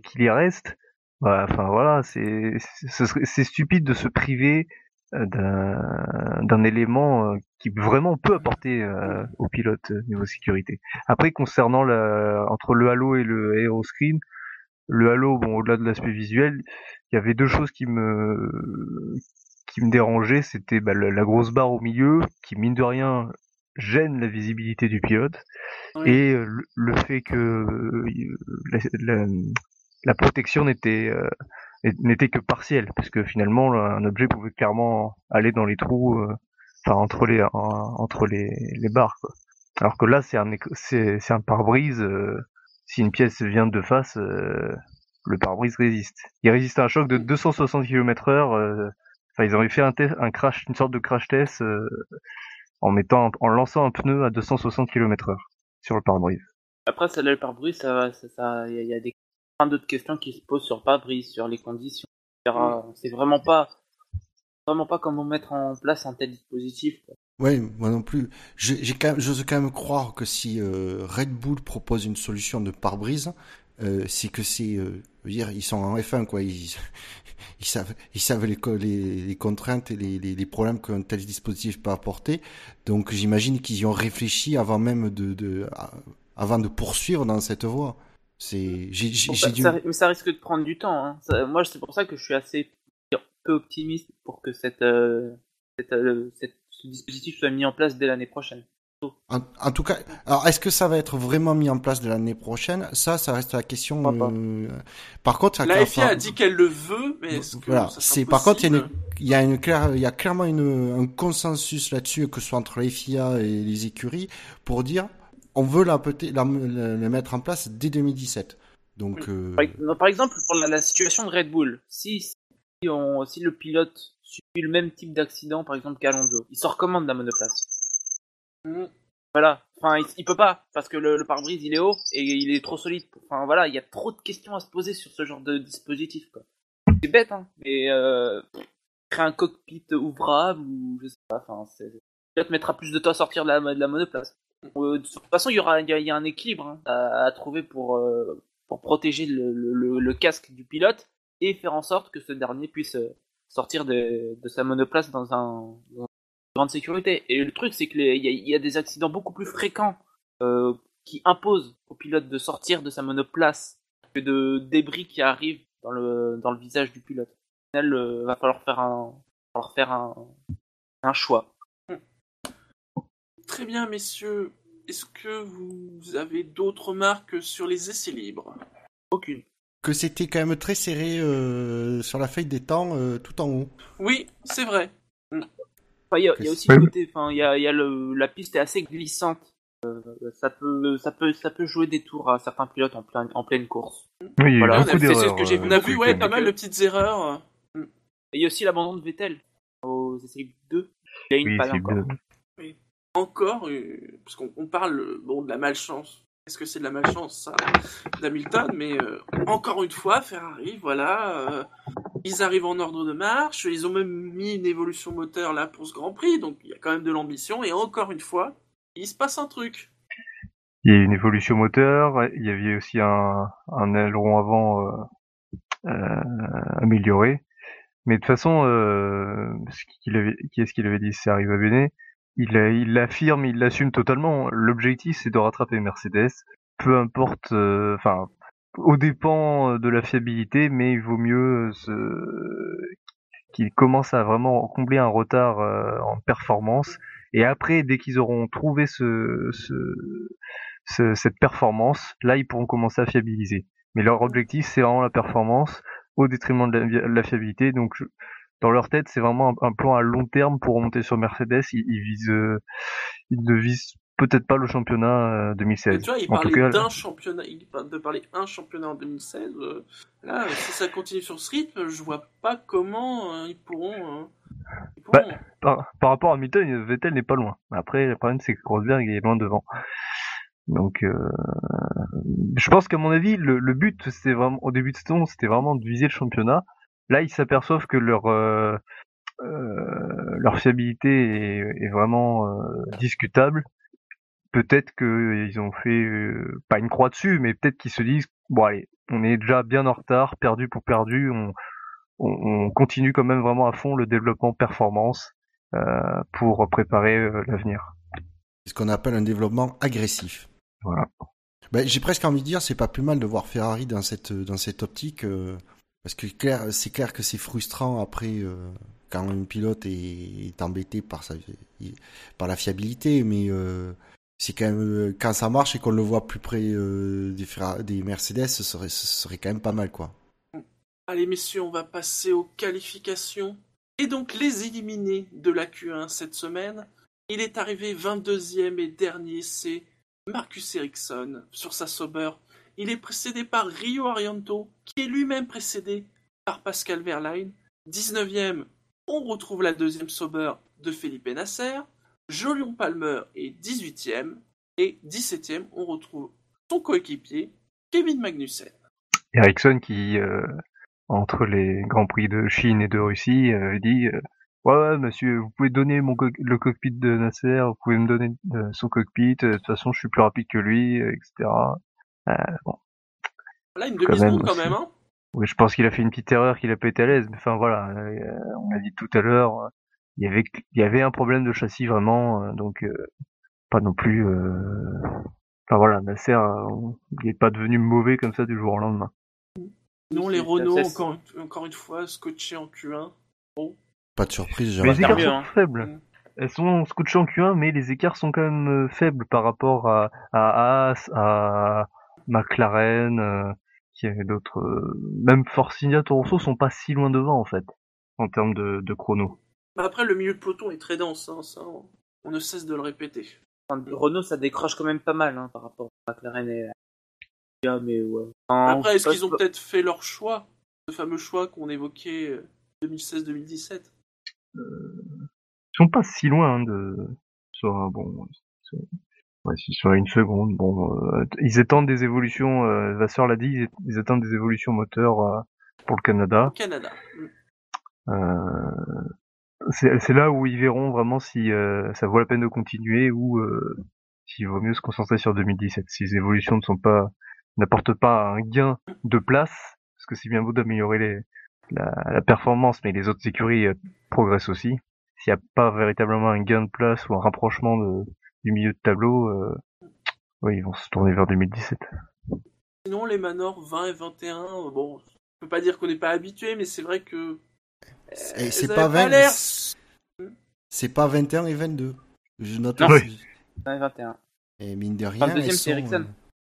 qu'il y reste, bah, enfin voilà, c'est c'est stupide de se priver euh, d'un élément euh, qui vraiment peut apporter euh, au pilote euh, niveau sécurité. Après, concernant la, entre le halo et le aéroscreen, le halo, bon, au-delà de l'aspect visuel, il y avait deux choses qui me qui me dérangeaient, c'était bah, la, la grosse barre au milieu, qui mine de rien gêne la visibilité du pilote, Oui. et euh, le, le fait que euh, la, la- la protection n'était euh, n'était que partielle, parce que finalement un objet pouvait clairement aller dans les trous, euh, enfin entre les en- entre les, les barres. Quoi. Alors que là c'est un c'est un pare-brise. Si une pièce vient de face, euh, le pare-brise résiste. Il résiste à un choc de 260 km/h. euh, Enfin, ils avaient fait un test, un crash, une sorte de crash test euh, en mettant, en lançant un pneu à 260 km/h sur le pare-brise. Après, celle-là, le pare-brise, ça va, ça, ça, il y, a- il y a des plein d'autres questions qui se posent sur le pare-brise, sur les conditions, etc. C'est vraiment pas, vraiment pas comment mettre en place un tel dispositif. quoi. Ouais, moi non plus. Je- J'ai quand même, j'ose quand même croire que si euh, Red Bull propose une solution de pare-brise, euh, c'est que c'est, euh, dire, ils sont en F1 quoi. Ils, ils savent, ils savent les, les, les contraintes et les, les, les problèmes qu'un tel dispositif peut apporter. Donc j'imagine qu'ils y ont réfléchi avant même de, de avant de poursuivre dans cette voie. C'est, j'ai, Bon, dû. ça- mais ça risque de prendre du temps. Hein. Ça- moi, c'est pour ça que je suis assez peu optimiste pour que cette, euh, cette, cette- ce dispositif soit mis en place dès l'année prochaine. En, en tout cas, alors est-ce que ça va être vraiment mis en place de l'année prochaine? Ça, ça reste la question. Euh, Par contre, ça La FIA a dit qu'elle le veut, mais est-ce que Voilà, c'est par contre il y a, une, possible? il y a une claire, il y a clairement une, un consensus là-dessus que ce soit entre les FIA et les écuries pour dire on veut la, la, la- la mettre en place dès 2017. Donc euh, Par, non, par exemple, pour la, la situation de Red Bull, si, si, on, si le pilote subit le même type d'accident, par exemple qu'Alonso, il sort comment de la monoplace Mm. Voilà, enfin, il, il peut pas, parce que le, le pare-brise il est haut et il est trop solide. Enfin voilà, il y a trop de questions à se poser sur ce genre de dispositif. quoi. C'est bête, hein, mais euh, créer un cockpit ouvrable ou je sais pas, enfin. Le pilote mettra plus de temps à sortir de la, de la monoplace. Euh, de toute façon, il y aura, y a, y a un équilibre hein, à, à trouver pour, euh, pour protéger le, le, casque du pilote et faire en sorte que ce dernier puisse sortir de, de sa monoplace dans un dans une grande sécurité. Et le truc, c'est que les- il y, a- y a des accidents beaucoup plus fréquents euh, qui imposent au pilote de sortir de sa monoplace que de débris qui arrivent dans le dans le visage du pilote. Au final, euh, va falloir faire un falloir faire un, un choix. Très bien, messieurs. Est-ce que vous avez d'autres marques sur les essais libres? Aucune. Que c'était quand même très serré euh, sur la feuille des temps euh, tout en haut. Oui, c'est vrai. Enfin, il y a, il y a aussi le côté, enfin, il y a, il y a le, la piste est assez glissante. Euh, ça peut, ça peut, ça peut jouer des tours à certains pilotes en pleine, en pleine course. Oui, il y a eu Voilà, on a, beaucoup vu- c'est ce que j'ai euh, on a vu ouais, pas mal de petites erreurs. Il y a aussi l'abandon de Vettel aux essais 2. Il y a une Oui, panne encore. Encore, parce qu'on on parle bon, de la malchance. Est-ce que c'est de la malchance, ça, d'Hamilton Mais euh, encore une fois, Ferrari, voilà, euh, ils arrivent en ordre de marche. Ils ont même mis une évolution moteur là pour ce Grand Prix, donc il y a quand même de l'ambition. Et encore une fois, il se passe un truc. Il y a une évolution moteur, il y avait aussi un, un aileron avant euh, euh, amélioré. Mais de toute façon, euh, ce qu'il avait, qui est-ce qu'il avait dit C'est arrivé à Bene. Il l'affirme, il l'assume totalement. L'objectif, c'est de rattraper Mercedes. Peu importe, euh, enfin, au dépend de la fiabilité, mais il vaut mieux se- qu'il commence à vraiment combler un retard euh, en performance. Et après, dès qu'ils auront trouvé ce, ce, ce- cette performance, là, ils pourront commencer à fiabiliser. Mais leur objectif, c'est vraiment la performance au détriment de la, de la fiabilité. Donc, dans leur tête, c'est vraiment un, un plan à long terme pour remonter sur Mercedes. Ils, ils visent, euh, ils ne visent peut-être pas le championnat euh, Mais 2016. tu vois, il En parlait cas, d'un championnat, il de parler un championnat en 2016. euh, là, si ça continue sur ce rythme, je vois pas comment euh, ils pourront. euh, ils pourront- par, par rapport à Hamilton, Vettel n'est pas loin. Après, le problème, c'est que Rosberg est loin devant. Donc, je pense qu'à mon avis, le, le but, c'est vraiment au début de saison, c'était vraiment de viser le championnat. Là, ils s'aperçoivent que leur euh, euh, leur fiabilité est, est vraiment euh, discutable. peut-être qu'ils ont fait pas une croix dessus, mais peut-être qu'ils se disent bon allez, on est déjà bien en retard, perdu pour perdu, on, on, on continue quand même vraiment à fond le développement performance pour préparer l'avenir. C'est ce qu'on appelle un développement agressif. Voilà. Ben, j'ai presque envie de dire, c'est pas plus mal de voir Ferrari dans cette dans cette optique, euh, parce que c'est clair que c'est frustrant après euh, quand un pilote est, embêté par sa par la fiabilité, mais euh, c'est euh, quand ça marche et qu'on le voit plus près des, Mercedes, ce serait ce serait quand même pas mal quoi. Allez messieurs, on va passer aux qualifications. Et donc les éliminés de la Q1 cette semaine. Il est arrivé 22e et dernier, c'est Marcus Ericsson sur sa Sauber. Il est précédé par Rio Arianto, qui est lui-même précédé par Pascal Verlaine. 19e, on retrouve la deuxième Sauber de Felipe Nasser. Jolion Palmer est 18e. Et 17e, on retrouve son coéquipier, Kevin Magnussen. Ericsson qui, euh, entre les grands prix de Chine et de Russie, avait dit euh, ouais, monsieur, vous pouvez donner le cockpit de Nasser, vous pouvez me donner euh, son cockpit. euh, De toute façon, je suis plus rapide que lui, euh, etc. Euh, bon, Là, une demi-seconde quand même, hein oui, je pense qu'il a fait une petite erreur, qu'il a pas été à l'aise. Mais enfin voilà, euh, on l'a dit tout à l'heure, euh, il y avait il y avait un problème de châssis vraiment, euh, donc euh, pas non plus. euh, Enfin voilà, Nasser, euh, il est pas devenu mauvais comme ça du jour au lendemain. Non, les Renault, encore, encore une fois, scotchés en Q1. Pas de surprise, Mais les écarts sont hein. faibles. Mm. Elles sont scotchées en Q1, mais les écarts sont quand même faibles par rapport à, à Haas, à McLaren, euh, qui avait d'autres. euh, même Force India, Toro Rosso sont pas si loin devant en fait, en termes de, de chrono. Bah après, le milieu de peloton est très dense, hein, ça, on, on ne cesse de le répéter. Enfin, Renault, ça décroche quand même pas mal hein, par rapport à McLaren et Ah, mais ouais. Après, est-ce qu'ils ont peut-être fait leur choix Ce fameux choix qu'on évoquait euh, 2016-2017 Ils sont pas si loin hein, de. Soit bon. soit- Ouais, si sur une seconde, bon, euh, ils attendent des évolutions. Euh, Vasseur l'a dit, ils, ils attendent des évolutions moteurs euh, pour le Canada. Canada. Euh, c'est c'est là où ils verront vraiment si euh, ça vaut la peine de continuer ou euh, s'il vaut mieux se concentrer sur 2017. Si les évolutions ne sont pas n'apportent pas un gain de place, parce que c'est bien beau d'améliorer les, la, la performance, mais les autres écuries progressent aussi. S'il n'y a pas véritablement un gain de place ou un rapprochement de, du milieu de tableau, euh, oui, ils vont se tourner vers 2017. Sinon, les Manors 20 et 21, euh, bon, je peux pas dire qu'on n'est pas habitué, mais c'est vrai que. Euh, c'est pas avaient 20, l'air- c'est pas 21 et 22. Je note Non. aussi. Ouais, 21. Et mine de rien, 22e, elles c'est Ericsson.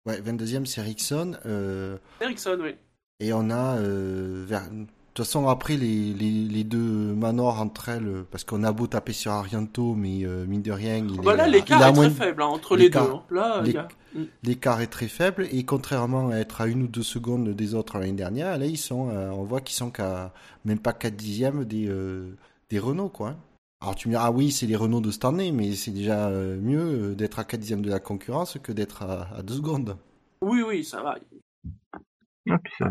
euh, Ouais, 22e c'est Ericsson. Euh, Ericsson, oui. et on a euh, vers... De toute façon, après, les, les, les deux Manor entre elles, euh, parce qu'on a beau taper sur Arianto, mais euh, mine de rien, il, Bah là, est, l'écart est moins très faible hein, entre les deux. l'écart- hein. Là, a- Mm. l'écart est très faible, et contrairement à être à une ou deux secondes des autres l'année dernière, là, ils sont, euh, on voit qu'ils sont qu'à même pas 4 dixièmes des, euh, des Renault, quoi. hein. Alors tu me diras, ah oui, c'est les Renault de cette année, mais c'est déjà mieux d'être à 4 dixièmes de la concurrence que d'être à, à 2 secondes. Oui, oui, ça va. Et puis ça,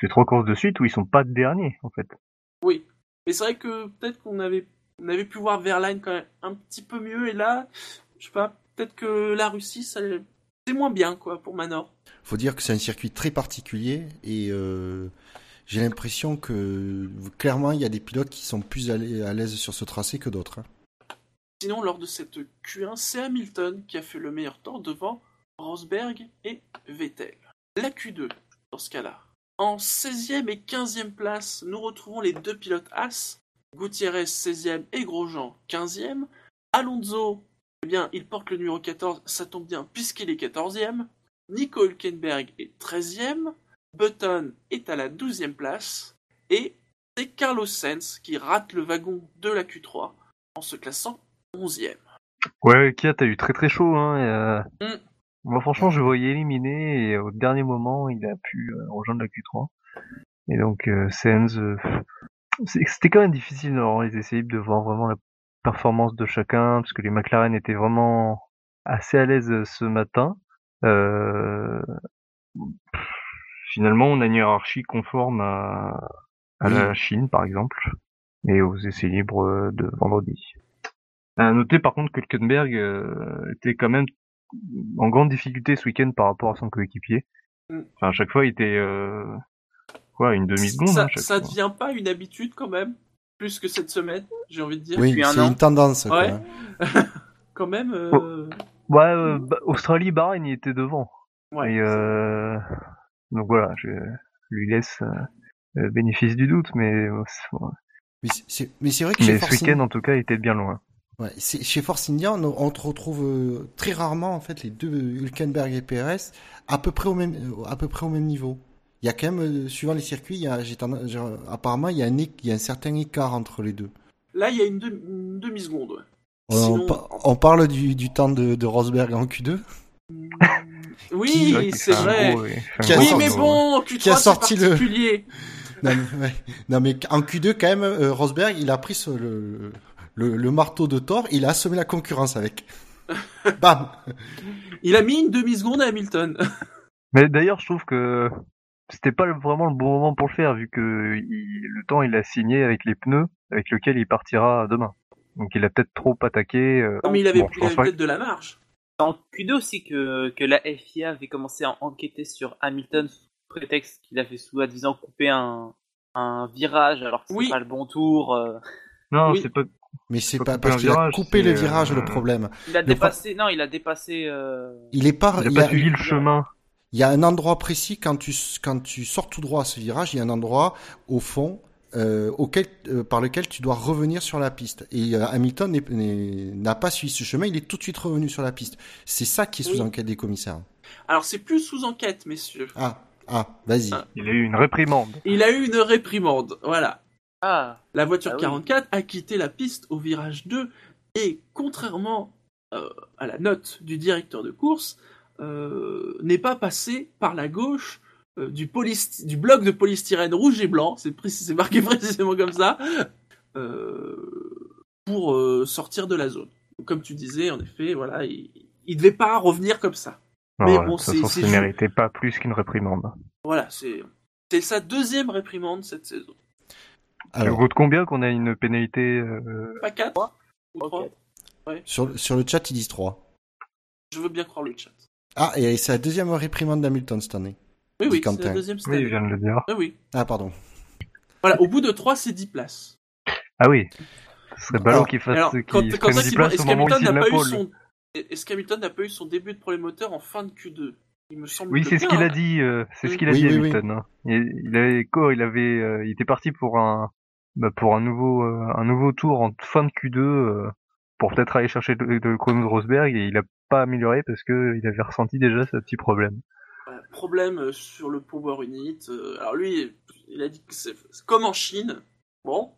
fait trois courses de suite où ils sont pas derniers en fait. Oui. Mais c'est vrai que peut-être qu'on avait, on avait pu voir Verline quand même un petit peu mieux, et là, je sais pas, peut-être que la Russie, ça, c'est moins bien, quoi, pour Manor. faut dire que c'est un circuit très particulier et euh, j'ai l'impression que clairement il y a des pilotes qui sont plus à l'aise sur ce tracé que d'autres. hein. Sinon, lors de cette Q1, c'est Hamilton qui a fait le meilleur temps devant Rosberg et Vettel. La Q2, dans ce cas-là. En 16e et 15e place, nous retrouvons les deux pilotes As, Gutiérrez 16e et Grosjean 15e. Alonso, eh bien, il porte le numéro 14, ça tombe bien puisqu'il est 14e. Nico Hülkenberg est 13e. Button est à la 12e place. Et c'est Carlos Sainz qui rate le wagon de la Q3 en se classant 11e. Ouais, Kia, t'as eu très très chaud. Hein, et, euh, Mm. Moi, franchement, je voyais éliminé et au dernier moment, il a pu euh, rejoindre la Q3. Et donc, euh, Sainz, euh, c'était quand même difficile dans les essais libres de voir vraiment la performance de chacun, parce que les McLaren étaient vraiment assez à l'aise euh, ce matin. Euh, finalement, on a une hiérarchie conforme à, à la Oui. Chine, par exemple, et aux essais libres de vendredi. À noter par contre que Hülkenberg était quand même en grande difficulté ce week-end par rapport à son coéquipier. Mm. Enfin, à chaque fois, il était euh, quoi, une demi-seconde. ça, hein, chaque ça fois. devient pas une habitude quand même, plus que cette semaine, j'ai envie de dire. Oui, depuis un c'est an. une tendance. quoi. Ouais. quand même. euh, Oh. Ouais, euh, bah, Australie, Bahreïn, il était devant. ouais. Et euh, donc voilà, je lui laisse euh, le bénéfice du doute, mais c'est- Mais c'est- vrai que mais ce week-end en tout cas, il était bien loin. Ouais, chez Force India, on, on te retrouve euh, très rarement en fait les deux Hülkenberg et PRS à peu près au même euh, à peu près au même niveau. Il y a quand même euh, suivant les circuits, il y a, tendance- apparemment il y a un éc- il y a un certain écart entre les deux. Là, il y a une, demi- une ouais. On, Sinon- on parle du, du temps de, de Rosberg en Q2 Oui, Qui- vrai qu'il c'est vrai. gros- Oui, sorti- mais bon, Q3, qui a c'est sorti le- particulier. non, mais, ouais. Non, mais en Q2 quand même, euh, Rosberg il a pris ce- le, le, le marteau de Thor, il a assommé la concurrence avec. Bam Il a mis une demi-seconde à Hamilton. Mais d'ailleurs, je trouve que c'était pas vraiment le bon moment pour le faire, vu que il- le temps il a signé avec les pneus avec lequel il partira demain. Donc il a peut-être trop attaqué. euh, Non, mais il avait, bon, avait peut-être de la marge. En Q2 aussi que, que la FIA avait commencé à enquêter sur Hamilton sous prétexte qu'il avait soi-disant coupé un, un virage alors que c'est Oui. pas le bon tour. euh. Non, Oui. c'est pas. Mais c'est pas parce qu'il a virage, coupé le c'est, virage euh, le problème. Il a Le dépassé. Non, il a dépassé. euh, Il est pas. Il a il y pas a- suivi le chemin. Il y a un endroit précis quand tu quand tu sors tout droit à ce virage, il y a un endroit au fond euh, auquel euh, par lequel tu dois revenir sur la piste. Et euh, Hamilton n'a pas suivi ce chemin, il est tout de suite revenu sur la piste. C'est ça qui est sous Oui. enquête des commissaires. Alors, c'est plus sous enquête, messieurs. Ah ah, vas-y. Ah. Il a eu une réprimande. Il a eu une réprimande. Voilà. Ah, La voiture Ah oui. 44 a quitté la piste au virage 2 et, contrairement euh, à la note du directeur de course, euh, n'est pas passée par la gauche euh, du, bloc de polystyrène rouge et blanc, c'est marqué précisément comme ça, euh, pour euh, sortir de la zone. Comme tu disais, en effet, voilà, il, il devait pas revenir comme ça. Non, Mais voilà, bon, c'est- ju- méritait pas plus qu'une réprimande. Voilà, c'est sa deuxième réprimande cette saison. Alors vaut de combien qu'on a une pénalité euh, Pas 4 ou ok. 3 sur le- sur le chat ils disent 3. Je veux bien croire le chat. Ah et c'est la deuxième réprimande d'Hamilton cette année. Oui, oui, c'est la deuxième cette Oui, il année. vient de le dire. Oui. Ah pardon. Voilà, au bout de 3, c'est 10 places. Ah oui. Ce serait ballot qu'il fasse Alors, qu'il quand, quand prenne ça, 10 Simon, places est-ce au moment où il qu'Hamilton n'a la pas eu pole. son... Est-ce qu'Hamilton n'a pas eu son début de premier moteur en fin de Q2 Il me semble Oui, c'est ce qu'il a dit. euh, c'est ce qu'il a Oui, dit oui, oui. Hamilton. hein. Il, il avait quoi Il avait, euh, il était parti pour un, bah, pour un nouveau, euh, un nouveau tour en fin de Q2 euh, pour peut-être aller chercher le, le chrono de Rosberg et il a pas amélioré parce que il avait ressenti déjà ce petit problème. Problème sur le power unit. euh, alors lui, il a dit que c'est c'est comme en Chine. Bon.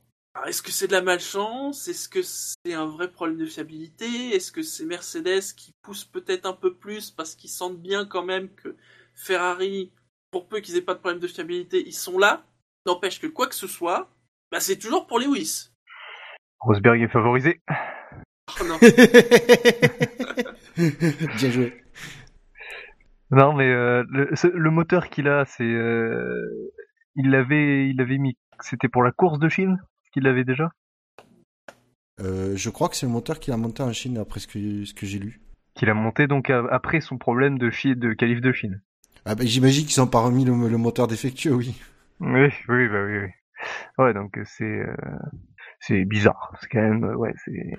Est-ce que c'est de la malchance? Est-ce que c'est un vrai problème de fiabilité? Est-ce que c'est Mercedes qui pousse peut-être un peu plus parce qu'ils sentent bien quand même que Ferrari, pour peu qu'ils aient pas de problème de fiabilité, ils sont là? N'empêche que quoi que ce soit, bah c'est toujours pour Lewis. Rosberg est favorisé. Oh non. Bien joué. Non, mais euh, le, ce- le moteur qu'il a, c'est, euh, il l'avait, il l'avait mis. C'était pour la course de Chine? Qu'il l'avait déjà. Euh, je crois que c'est le moteur qu'il a monté en Chine après ce que, ce que j'ai lu. Qu'il a monté donc après son problème de chi- de qualif de Chine. Ah bah, j'imagine qu'ils ont pas remis le, le moteur défectueux, oui. Oui, oui, bah oui, oui. Ouais, donc euh, c'est euh, c'est bizarre. C'est quand même, ouais, c'est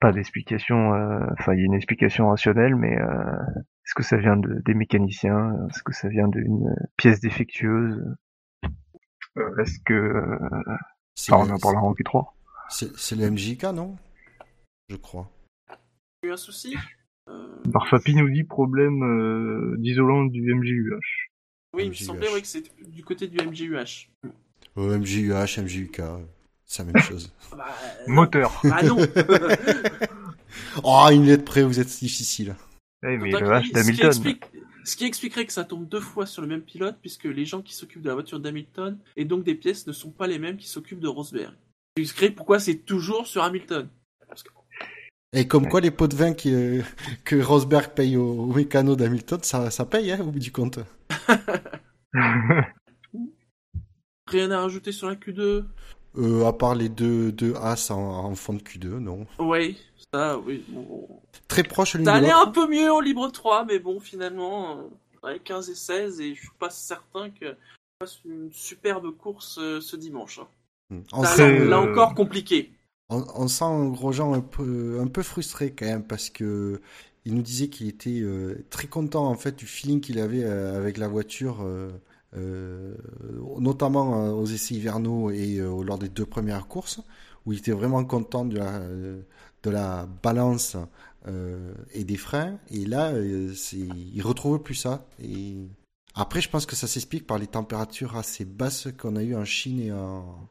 pas d'explication. euh, Enfin, il y a une explication rationnelle, mais euh, est-ce que ça vient de, des mécaniciens? Est-ce que ça vient d'une pièce défectueuse? Est-ce que euh, C'est enfin, on en parlera en Q3 c'est- c'est le MJK, non? Je crois. eu un souci Euh, Barfapi nous dit problème euh, d'isolant du MJUH. Oui, il me semblait ouais, que c'était du côté du MGUH. Oh, MJUH, MJUK, c'est la même chose. Ah bah. Moteur. Ah non Oh, une lettre près, vous êtes difficile. Eh, mais le H d'Hamilton. Ce qui expliquerait que ça tombe deux fois sur le même pilote, puisque les gens qui s'occupent de la voiture d'Hamilton et donc des pièces ne sont pas les mêmes qui s'occupent de Rosberg. Explique pourquoi c'est toujours sur Hamilton. Parce que- Et comme quoi, les pots de vin qui, euh, que Rosberg paye au, au mécano d'Hamilton, ça, ça paye, hein, au bout du compte. Rien à rajouter sur la Q2 Euh, à part les deux, deux As en, en fond de Q2, non. Oui, oui. bon. Très proche l'une Ça de allait l'autre. un peu mieux en libre 3, mais bon, finalement, euh, ouais, 15 et 16, et je suis pas certain que je fasse une superbe course euh, ce dimanche. hein. Hmm. On sent, là euh, encore compliqué. on, on sent Grosjean un peu, un peu frustré quand même parce que il nous disait qu'il était euh, très content en fait du feeling qu'il avait avec la voiture, euh, notamment aux essais hivernaux et lors des deux premières courses, où il était vraiment content de la, de la balance euh, et des freins. Et là, euh, c'est, il retrouve plus ça. Et après, je pense que ça s'explique par les températures assez basses qu'on a eues en Chine et, en,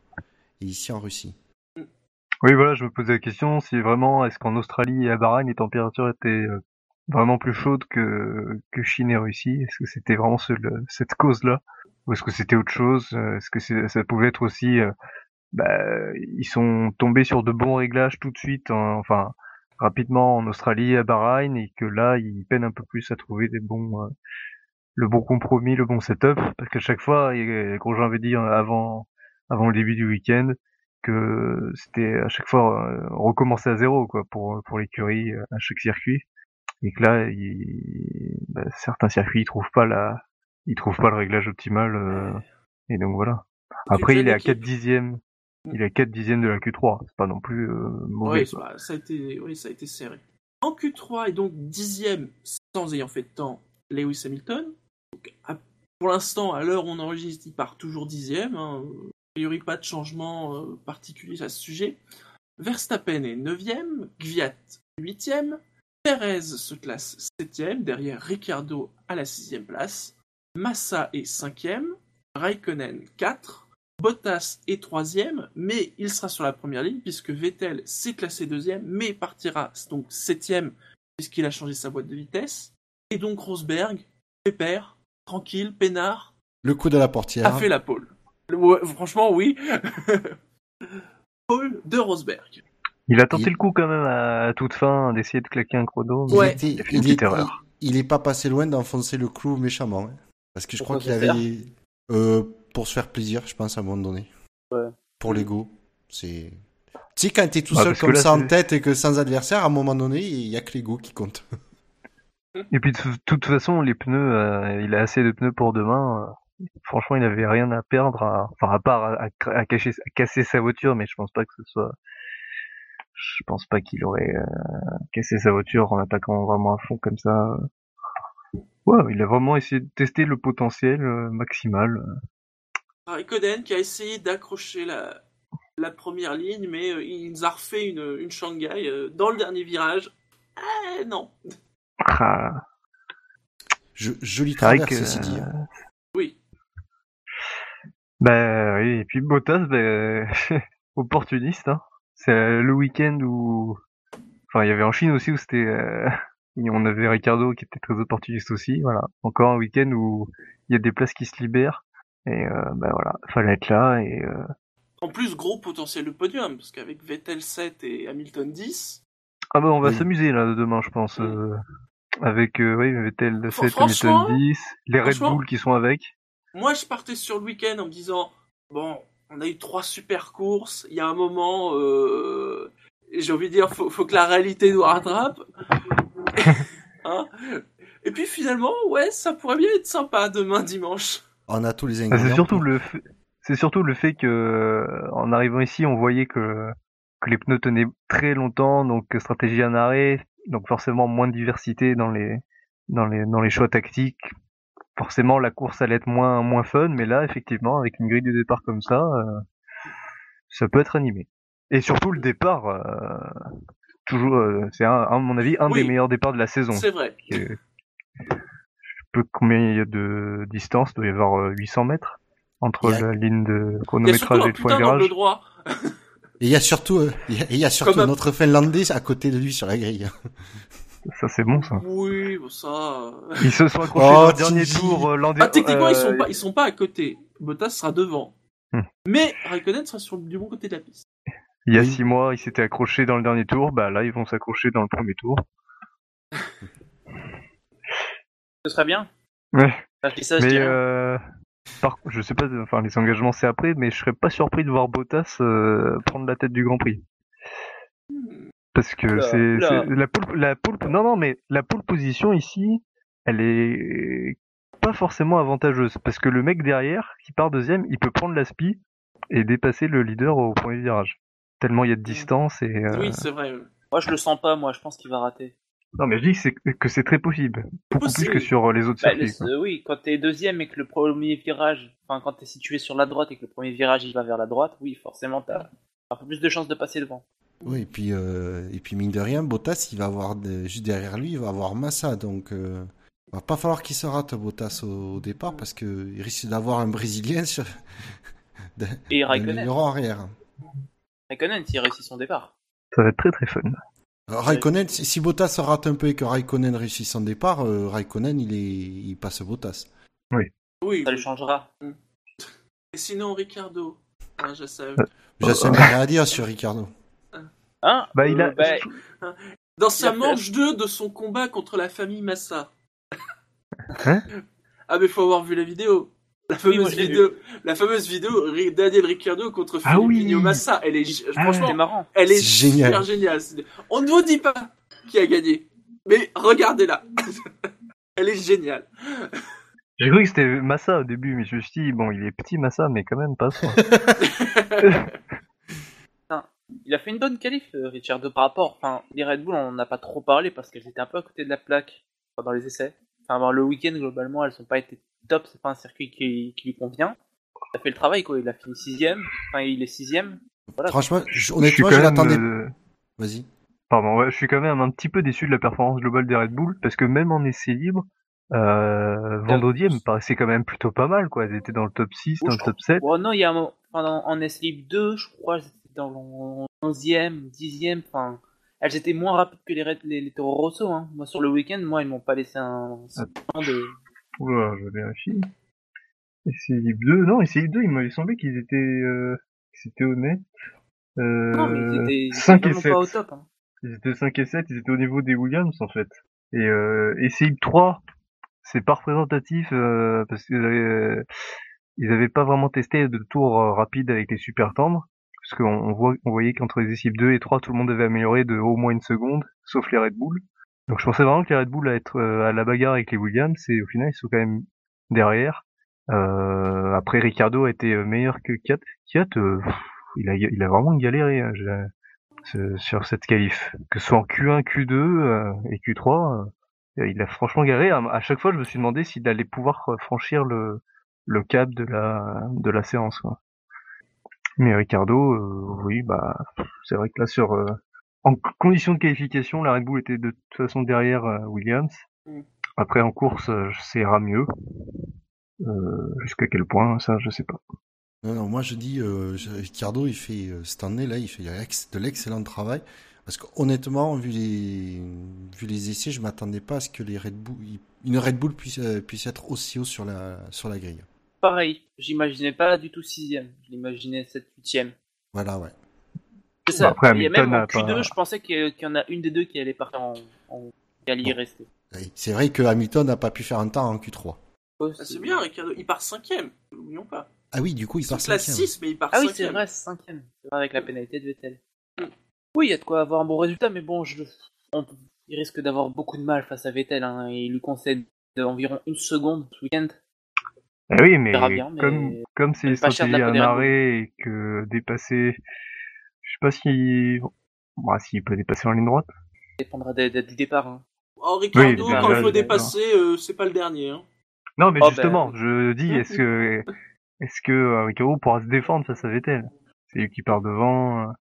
ici en Russie. Oui, voilà, je me posais la question si vraiment, est-ce qu'en Australie et à Bahreïn, les températures étaient euh, vraiment plus chaudes que, Chine et Russie? Est-ce que c'était vraiment cette cause-là? Ou est-ce que c'était autre chose? Euh, Est-ce que ça pouvait être aussi... bah, ils sont tombés sur de bons réglages tout de suite, en- enfin, rapidement en Australie à Bahreïn, et que là, ils peinent un peu plus à trouver des bons... euh, le bon compromis, le bon setup, parce qu'à chaque fois, et Grosjean avait dit euh, avant, avant le début du week-end, que c'était à chaque fois euh, recommencer à zéro quoi pour pour l'écurie euh, à chaque circuit. Et que là il, bah, certains circuits ils trouvent pas la ils trouvent pas le réglage optimal euh, et donc voilà. Après il est à faisais 4 dixièmes il est à 4 dixièmes de la Q3 c'est pas non plus euh, mauvais Oui, quoi. ça, ça a été, oui, ça a été serré. En Q3 et donc dixième, sans ayant fait de temps, Lewis Hamilton. Donc, à- pour l'instant, à l'heure où on enregistre, il part toujours dixième. Hein. A priori, pas de changement euh, particulier à ce sujet. Verstappen est neuvième, Gviat huitième, Perez se classe septième, derrière Ricciardo à la sixième place, Massa est cinquième, Raikkonen 4, Bottas est troisième, mais il sera sur la première ligne puisque Vettel s'est classé deuxième, mais partira donc septième puisqu'il a changé sa boîte de vitesse. Et donc Rosberg, pépère, tranquille, peinard, Le coup de la portière. a fait la pole. Ouais, franchement, oui. pole de Rosberg. il a tenté Il- le coup quand même à toute fin d'essayer de claquer un chrono mais Il, Ouais. était- il a fait une il, petite est, erreur. il, il est pas passé loin d'enfoncer le clou méchamment. hein. Parce que je Pourquoi crois qu'il avait. euh, pour se faire plaisir, je pense, à un moment donné. Ouais. Pour l'ego. C'est. Tu sais, quand t'es tout Ouais, seul comme là, ça en tête et que sans adversaire, à un moment donné, il y a que l'ego qui compte. Et puis de toute façon, les pneus, euh, il a assez de pneus pour demain. euh, franchement, il avait rien à perdre, à, enfin à part à, à, à cacher, à casser sa voiture, mais je pense pas que ce soit. Je pense pas qu'il aurait euh, cassé sa voiture en attaquant vraiment à fond comme ça. Ouais, il a vraiment essayé de tester le potentiel euh, maximal. Raikkonen qui a essayé d'accrocher la, la première ligne, mais euh, il nous a refait une, une Shanghai euh, dans le dernier virage. Eh non. Ah, Je, joli c'est vrai travers, que. ceci dit. euh, Oui. Bah oui, et puis Bottas, bah, opportuniste. Hein. C'est euh, le week-end où, enfin, il y avait en Chine aussi où c'était, euh, on avait Ricardo qui était très opportuniste aussi. Voilà, encore un week-end où il y a des places qui se libèrent et euh, bah voilà, fallait être là et euh, En plus, gros potentiel de podium, parce qu'avec Vettel 7 et Hamilton 10, ah bah on va Oui. s'amuser là demain, je pense, Oui. euh, avec euh, oui Vettel Fr- 7, franchement- Hamilton 10, les Red Bull qui sont avec. moi je partais sur le week-end en me disant bon, on a eu trois super courses, il y a un moment, euh, j'ai envie de dire, faut, faut que la réalité nous rattrape. Hein? Et puis finalement, ouais, ça pourrait bien être sympa demain dimanche. On a tous les Ah, ingrédients. c'est surtout le fait, c'est surtout le fait que euh, en arrivant ici, on voyait que que les pneus tenaient très longtemps, donc euh, stratégie en arrêt, donc forcément moins de diversité dans les dans les dans les choix tactiques. Forcément, la course allait être moins moins fun, mais là, effectivement, avec une grille de départ comme ça, euh, ça peut être animé. Et surtout le départ, euh, toujours, euh, c'est un- à mon avis un Oui. des meilleurs départs de la saison. C'est vrai. Que- Pas combien il y a de distance, il doit y avoir euh, 800 mètres entre a- la ligne de chronométrage et le point de virage. droit. Et il y a surtout, euh, il y a, il y a surtout Comme un- notre Finlandais à côté de lui sur la grille. Ça c'est bon ça. Oui, bon, ça. euh. Ils se sont accrochés Oh, dans le dernier tour euh, l'an Ah, techniquement, ils euh, sont pas, ils sont pas à côté. Bottas sera devant. Hmm. Mais Raikkonen sera sur du bon côté de la piste. Il y a Oui. six mois, ils s'étaient accrochés dans le dernier tour. Bah là, ils vont s'accrocher dans le premier tour. Ce serait bien. Ouais. Enfin, je dis ça, je Mais euh, Par, je sais pas, enfin les engagements c'est après, mais je serais pas surpris de voir Bottas euh, prendre la tête du Grand Prix. Parce que c'est la pole, la pole, non non mais la pole position ici, elle est pas forcément avantageuse parce que le mec derrière qui part deuxième, il peut prendre la spi et dépasser le leader au premier virage. Tellement il y a de distance et euh, Oui, c'est vrai. Moi, je le sens pas, moi, je pense qu'il va rater. Non mais je dis que c'est que c'est très possible, beaucoup plus que sur les autres Bah, circuits. le- euh, oui, quand t'es deuxième et que le premier virage, enfin, quand t'es situé sur la droite et que le premier virage il va vers la droite, oui, forcément, t'as un peu plus de chances de passer devant. Oui, et puis, euh, et puis mine de rien, Bottas, il va avoir de- juste derrière lui, il va avoir Massa, donc euh, va pas falloir qu'il se rate Bottas au, au départ parce que il risque d'avoir un Brésilien sur de- Et Raikkonen, arrière. Raikkonen, s'il réussit son départ. Ça va être très très fun. Alors, Raikkonen, si si Bottas se rate un peu et que Raikkonen réussit son départ, euh, Raikkonen il est, il passe Bottas. Oui. Ça le changera. Et sinon, Ricardo. hein, je sais. Jamais rien à dire sur Ricardo. Hein Bah il Euh, a bah, Dans sa Il a fait- manche 2 de son combat contre la famille Massa. Hein ah, mais faut avoir vu la vidéo. La fameuse vidéo, la fameuse vidéo Daniel Ricciardo contre Ah oui. Massa. Elle est, Ah. franchement, marrant. elle est, génial. super géniale. On ne vous dit pas qui a gagné, mais regardez-la. elle est géniale. J'ai cru que c'était Massa au début, mais je me suis dit, bon, il est petit Massa, mais quand même pas ça. Il a fait une bonne qualif, euh, Richard, par rapport. Enfin, les Red Bull, on n'en a pas trop parlé parce qu'elles étaient un peu à côté de la plaque pendant les essais. Enfin, le week-end, globalement, elles n'ont pas été top. C'est pas un circuit qui, qui lui convient. Il a fait le travail, quoi. Il a fini sixième. Enfin, il est sixième. Voilà. Franchement, je- je suis honnêtement, quand je l'attendais. euh, Vas-y. Pardon, ouais, je suis quand même un petit peu déçu de la performance globale des Red Bull, parce que même en essai libre, euh, vendredi, elle me paraissait quand même plutôt pas mal, quoi. Elles étaient dans le top 6, Oh, dans je le top 7. Bon, non, il y a un en S-Lib 2, je crois, elles étaient dans le 11e, 10e, enfin, elles étaient moins rapides que les, Red- les, les Toro Rosso, hein. Moi, sur le week-end, moi, ils m'ont pas laissé un, un de, Oula, je vérifie. Essai libre 2, non, essai libre 2, il m'avait semblé qu'ils étaient, euh, qu'ils étaient honnêtes. Euh, non, mais ils étaient, ils étaient 5 et vraiment 7. pas au top, hein. Ils étaient 5 et 7, ils étaient au niveau des Williams en fait. Et euh, essai libre 3, c'est pas représentatif euh, parce qu'ils avaient, euh, ils avaient pas vraiment testé de tours euh, rapides avec les super tendres. Parce qu'on on voit, on voyait qu'entre les essais libres 2 et 3, tout le monde avait amélioré de au moins une seconde, sauf les Red Bull. Donc je pensais vraiment que les Red Bull allaient être euh, à la bagarre avec les Williams et au final ils sont quand même derrière. Euh, après Ricardo a été euh, meilleur que Kiat. Kiat, euh, il a, il a vraiment galéré. hein, sur cette qualif. Que ce soit en Q1, Q2 euh, et Q3, euh, il a franchement galéré. À, à chaque fois, je me suis demandé s'il allait pouvoir franchir le, le cap de la, de la séance. Quoi. Mais Ricardo, oui, bah, c'est vrai que là, sur en condition de qualification, la Red Bull était de toute façon derrière euh, Williams. Mm. Après, en course, euh, ça ira mieux. Euh, Jusqu'à quel point, ça, je sais pas. Non, non, moi je dis, euh, Ricardo, il fait euh, cette année là, il fait de l'excellent travail. Parce que honnêtement, vu les, vu les essais, je m'attendais pas à ce que les Red Bull, une Red Bull puisse, euh, puisse être aussi haut sur la, sur la grille. Pareil, j'imaginais pas du tout sixième, je l'imaginais 7 8 Voilà, ouais. C'est ça. Après, Et même Hamilton en a Q2, pas- je pensais qu'il y en a une des deux qui allait partir en, en qui allait y Bon. rester. Oui, C'est vrai que Hamilton n'a pas pu faire un temps en Q3. Oh, Ah, c'est bien, Ricardo. Il part cinquième. N'oublions pas. Ah oui, du coup, il Il part se classe cinquième. 6, mais il part Ah oui, cinquième. c'est vrai, c'est cinquième. C'est vrai, avec la pénalité de Vettel. Mm. Oui, il y a de quoi avoir un bon résultat, mais bon, je... on- il risque d'avoir beaucoup de mal face à Vettel. Hein. Il lui concède environ une seconde ce week-end. Eh oui, mais, verra bien, mais comme comme c'est même la stratégie Bull. arrêt et que dépasser, pas si, bah, s'il peut dépasser en ligne droite. Ça dépendra des- des- du départ. Hein. Oh, Ricardo, Oui, quand il faut dépasser, euh, c'est pas le dernier. Hein. Non, mais Oh, justement, ben. je dis, est-ce que est-ce que euh, Ricardo pourra se défendre face à Vettel? C'est lui qui part devant. euh.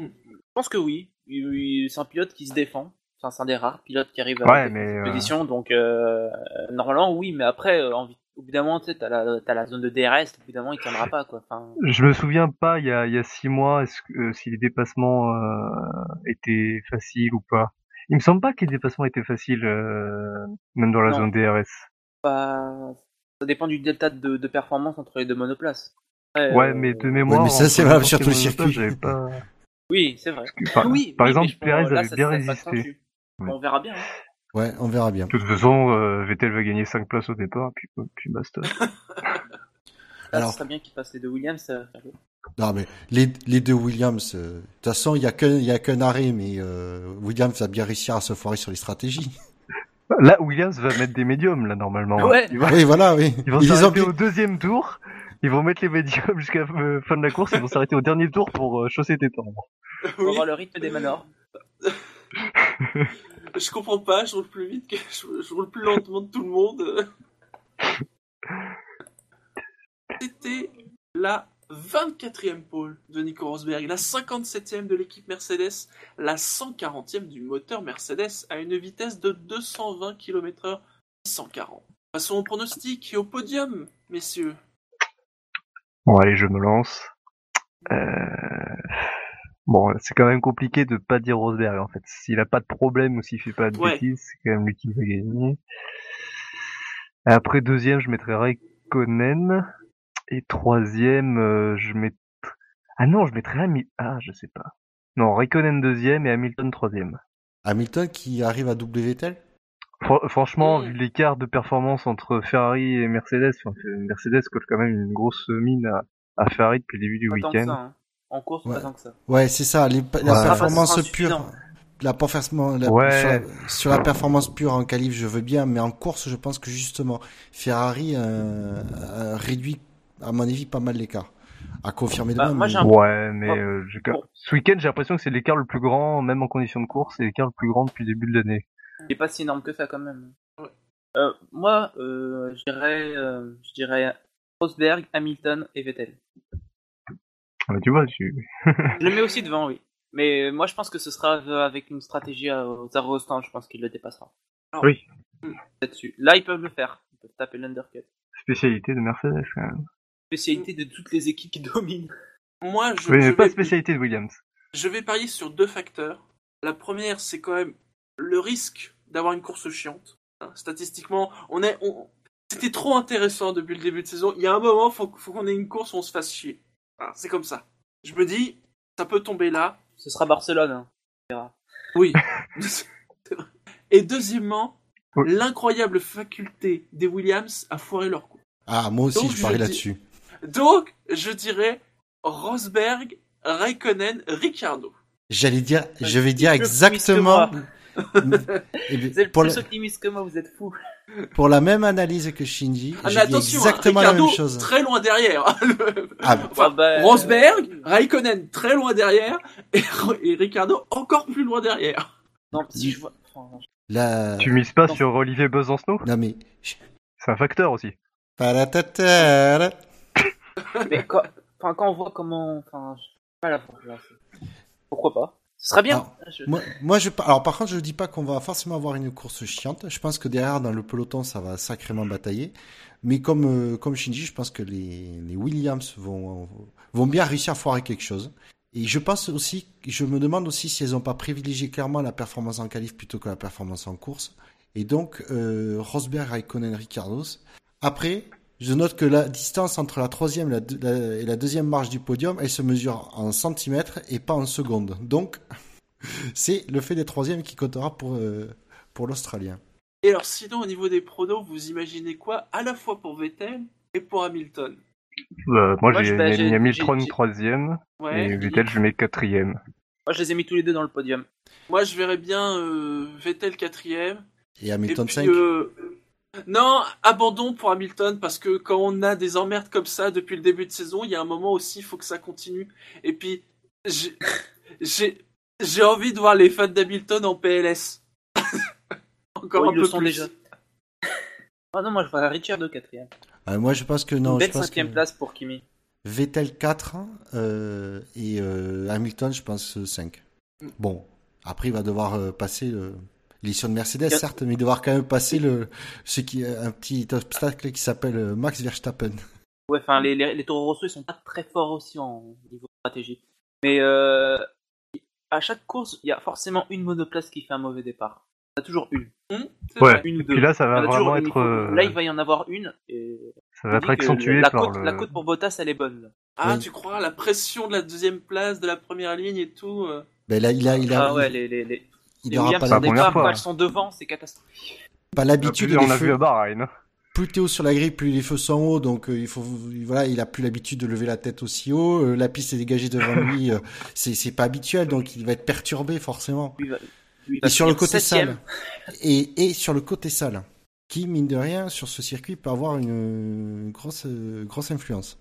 Je pense que oui. C'est un pilote qui se défend. Enfin, c'est un des rares pilotes qui arrive à Ouais, mais, cette euh, position. Donc, euh, normalement, oui. Mais après, euh, en- au bout d'un moment, tu sais, t'as la, t'as la zone de DRS. Au bout d'un moment, il tiendra pas, quoi. Enfin, Je me souviens pas il y a, il y a six mois est-ce que, euh, si les dépassements euh, étaient faciles ou pas. Il me semble pas que les dépassements étaient faciles, euh, même dans la Non. zone DRS. pas- ça dépend du delta de, de performance entre les deux monoplaces. Ouais, euh, mais de mémoire. mais ça, c'est valable n'importe sur quel tout le monoplace, circuit. j'avais Pas... Oui, c'est vrai. Oui, par oui, exemple, Perez avait bien résisté. Ouais. On verra bien. hein. Ouais, on verra bien. De toute façon, euh, Vettel va gagner 5 places au départ, puis, puis basta. Là, Alors- ce serait bien qu'ils passent les deux Williams. ça le- Non, mais les, les deux Williams, euh, de toute façon, il y a qu'un il y a qu'un arrêt, mais euh, Williams va bien réussir à se foirer sur les stratégies. Là, Williams va mettre des médiums, là, normalement. Ouais. Ils vont, Oui, voilà, oui. ils vont ont s'arrêter au deuxième tour. Ils vont mettre les médiums jusqu'à la euh, fin de la course. Ils vont s'arrêter au dernier tour pour euh, chausser tes temps. Pour Oui, avoir le rythme des manors. je comprends pas, je roule plus vite que je, roule plus lentement de tout le monde. C'était la 24e pole de Nico Rosberg, la 57e de l'équipe Mercedes, la 140e du moteur Mercedes à une vitesse de 220 km/h 140. Passons au pronostic et au podium, messieurs. Bon, allez, je me lance. Euh... Bon, c'est quand même compliqué de pas dire Rosberg, en fait. S'il a pas de problème ou s'il fait pas de Ouais. bêtises, c'est quand même lui qui va gagner. Après, deuxième, je mettrais Raikkonen. Et troisième, euh, je mettrais... Ah non, je mettrais Hamilton. Ah, je sais pas. Non, Raikkonen deuxième et Hamilton troisième. Hamilton qui arrive à doubler Vettel Fr- franchement, vu l'écart de performance entre Ferrari et Mercedes, enfin, Mercedes colle quand même une grosse mine à, à Ferrari depuis le début du week-end. hein. En course, Ouais. pas tant que ça. Ouais, c'est ça, les- la Ouais. performance pure. La performance, la- Ouais. sur, la, sur la performance pure en qualif, je veux bien, mais en course, je pense que justement, Ferrari euh, réduit, à mon avis, pas mal l'écart. À confirmer Bah, demain. mais- Ouais, mais Oh. euh, ce week-end, j'ai l'impression que c'est l'écart le plus grand, même en conditions de course, c'est l'écart le plus grand depuis le début de l'année. Il est pas si énorme que ça quand même. Euh, moi, euh, je dirais, euh, je dirais Rosberg, Hamilton et Vettel. Tu vois, tu... Je le mets aussi devant, oui. Mais moi, je pense que ce sera euh, avec une stratégie à- aux au stand. Je pense qu'il le dépassera. Oui. Là-dessus. Là, ils peuvent le faire. Ils peuvent taper l'undercut. spécialité de Mercedes, quand même. Spécialité de toutes les équipes qui dominent. Moi, je, Oui, je mais pas vais- spécialité de Williams. Je vais parier sur deux facteurs. La première, c'est quand même le risque d'avoir une course chiante. Hein, statistiquement, on est, on- c'était trop intéressant depuis le début de saison. Il y a un moment, faut, faut qu'on ait une course où on se fasse chier. Voilà, c'est comme ça. Je me dis, ça peut tomber là. Ce sera Barcelone. hein. On verra. Oui. Et deuxièmement, Oui. l'incroyable faculté des Williams à foirer leur coup. Ah, moi aussi, Donc, je parie dis- là-dessus. Donc, je dirais Rosberg, Raikkonen, Ricciardo. J'allais dire, je vais dire exactement. Bien, Vous êtes euh, pour, plus la, optimiste que moi, vous êtes fous. pour la même analyse que Shinji, Ah, j'ai dit hein, exactement la même chose. très loin derrière. Le- Ah, bah, Enfin, Ah bah, Rosberg, Raikkonen très loin derrière et, et Ricardo encore plus loin derrière. Non, si je vois. la... Tu mises pas non. sur Olivier Besancenot? Non mais. C'est un facteur aussi. Mais quand, enfin, quand on voit comment. Enfin, je Pourquoi pas Ce serait bien. Alors, Je- Moi, moi, je, alors par contre, je dis pas qu'on va forcément avoir une course chiante. Je pense que derrière, dans le peloton, ça va sacrément batailler. Mais comme, euh, comme Shinji, je pense que les, les Williams vont, vont bien réussir à foirer quelque chose. Et je pense aussi, je me demande aussi si elles n'ont pas privilégié clairement la performance en qualif plutôt que la performance en course. Et donc, euh, Rosberg, Raikkonen, Ricardos. Après, je note que la distance entre la troisième et la, deux- la- et la deuxième marche du podium, elle se mesure en centimètres et pas en secondes. Donc, c'est le fait des troisièmes qui comptera pour, euh, pour l'Australien. Et alors sinon au niveau des pronos, vous imaginez quoi à la fois pour Vettel et pour Hamilton? Euh, moi, Moi, j'ai bah, mis j'ai- Hamilton troisième Ouais. et Vettel, je mets quatrième. Moi, je les ai mis tous les deux dans le podium. Moi je verrais bien euh, Vettel quatrième. Et Et Hamilton puis, 5. Non, abandon pour Hamilton parce que quand on a des emmerdes comme ça depuis le début de saison, il y a un moment aussi, il faut que ça continue. Et puis, j'ai- envie de voir les fans d'Hamilton en PLS. Encore Oh, un ils le peu sont plus. déjà. Ah non, moi, je vois Richard de quatrième. Euh, moi, je pense que non. Une Je belle pense cinquième que place pour Kimi. Vettel 4 euh, et euh, Hamilton, je pense 5. Bon, après, il va devoir euh, passer le. L'édition de Mercedes, certes, mais il devoir quand même passer le, ce qui, un petit obstacle qui s'appelle euh, Max Verstappen. Ouais, enfin, les, les, les Toro Rosso, ils sont pas très forts aussi en niveau stratégie. Mais euh, à chaque course, il y a forcément une monoplace qui fait un mauvais départ. Il y en a toujours une. Ouais. vrai. Une Et deux. puis là, ça Il va vraiment il être, euh, Là, il va y en avoir une. Et... ça va être accentué la par côte, le. la côte pour Bottas, elle est bonne. là. Ah, Oui. tu crois la pression de la deuxième place, de la première ligne et tout. Ben là, il a, il a, Ah ouais, il, les, les, les, il les aura Williams pas première femmes, fois. quand elles sont devant, c'est catastrophique. pas l'habitude on a vu à Bahreïn. plus t'es haut sur la grille, plus les feux sont hauts, donc euh, il faut, voilà, il a plus l'habitude de lever la tête aussi haut. euh, la piste est dégagée devant lui, euh, c'est pas habituel, donc il va être perturbé forcément. Lui va- lui va Et sur le côté septième. sale, et, et sur le côté sale, qui mine de rien sur ce circuit peut avoir une, une grosse, euh, grosse influence.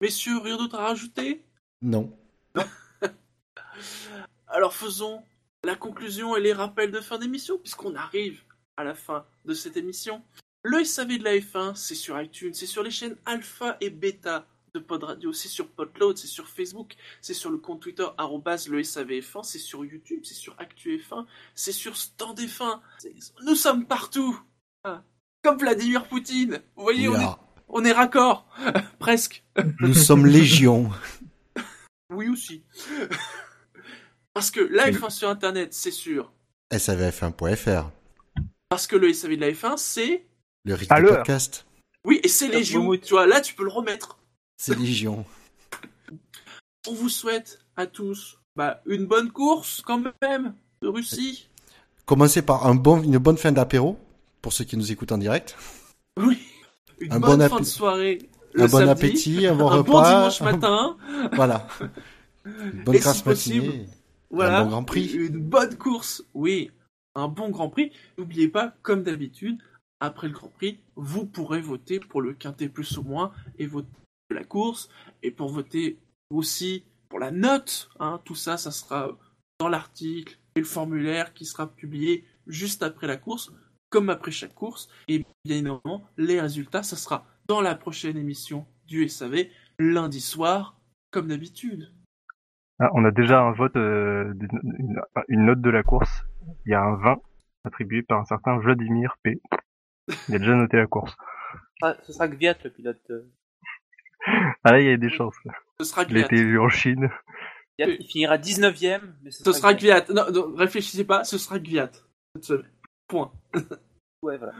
Messieurs, rien d'autre à rajouter? Non. Alors faisons la conclusion et les rappels de fin d'émission, puisqu'on arrive à la fin de cette émission. Le SAV de la F1, c'est sur iTunes, c'est sur les chaînes Alpha et Beta de Pod Radio, c'est sur Podload, c'est sur Facebook, c'est sur le compte Twitter le SAVF1, c'est sur YouTube, c'est sur ActuF1, c'est sur Stand F1. C'est- Nous sommes partout Ah. Comme Vladimir Poutine Vous voyez, on est, Là, on est raccord Presque nous sommes légion. Oui aussi. Parce que la F1 sur Internet, c'est sûr. SAVF1.fr, Parce que le SAV de la F1, c'est... le rythme podcast, Oui, et c'est Légion. Tu vois, là, tu peux le remettre. c'est légion. On vous souhaite à tous bah, une bonne course, quand même, de Russie. Commencez par un bon, une bonne fin d'apéro, pour ceux qui nous écoutent en direct. Oui. Une Un bonne bon fin de soirée. Le un bon samedi. appétit, un bon un repas. bon dimanche matin. Voilà. Une bonne Et si grasse possible, matinée. Voilà. Un bon Grand Prix. Une bonne course. Oui, un bon Grand Prix. N'oubliez pas, comme d'habitude, après le Grand Prix, vous pourrez voter pour le quintet plus ou moins et voter pour la course. Et pour voter aussi pour la note. Hein, tout ça, ça sera dans l'article et le formulaire qui sera publié juste après la course, comme après chaque course. Et bien évidemment, les résultats, ça sera dans la prochaine émission du SAV, lundi soir, comme d'habitude. Ah, on a déjà un vote, euh, une, une note de la course. Il y a un 20 attribué par un certain Vladimir P. Il a déjà noté la course. Ah, ce sera Gviat le pilote. euh. Ah là, il y a des chances. Ce sera Il a Gviat. été élu en Chine. Gviat, il finira 19ème, mais ce, Ce sera Gviat. Gviat. Non, non, réfléchissez pas, ce sera Gviat. Point. Ouais, voilà.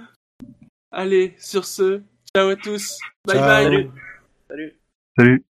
Allez, sur ce, ciao à tous. Bye Ciao. bye. Salut. Salut. Salut.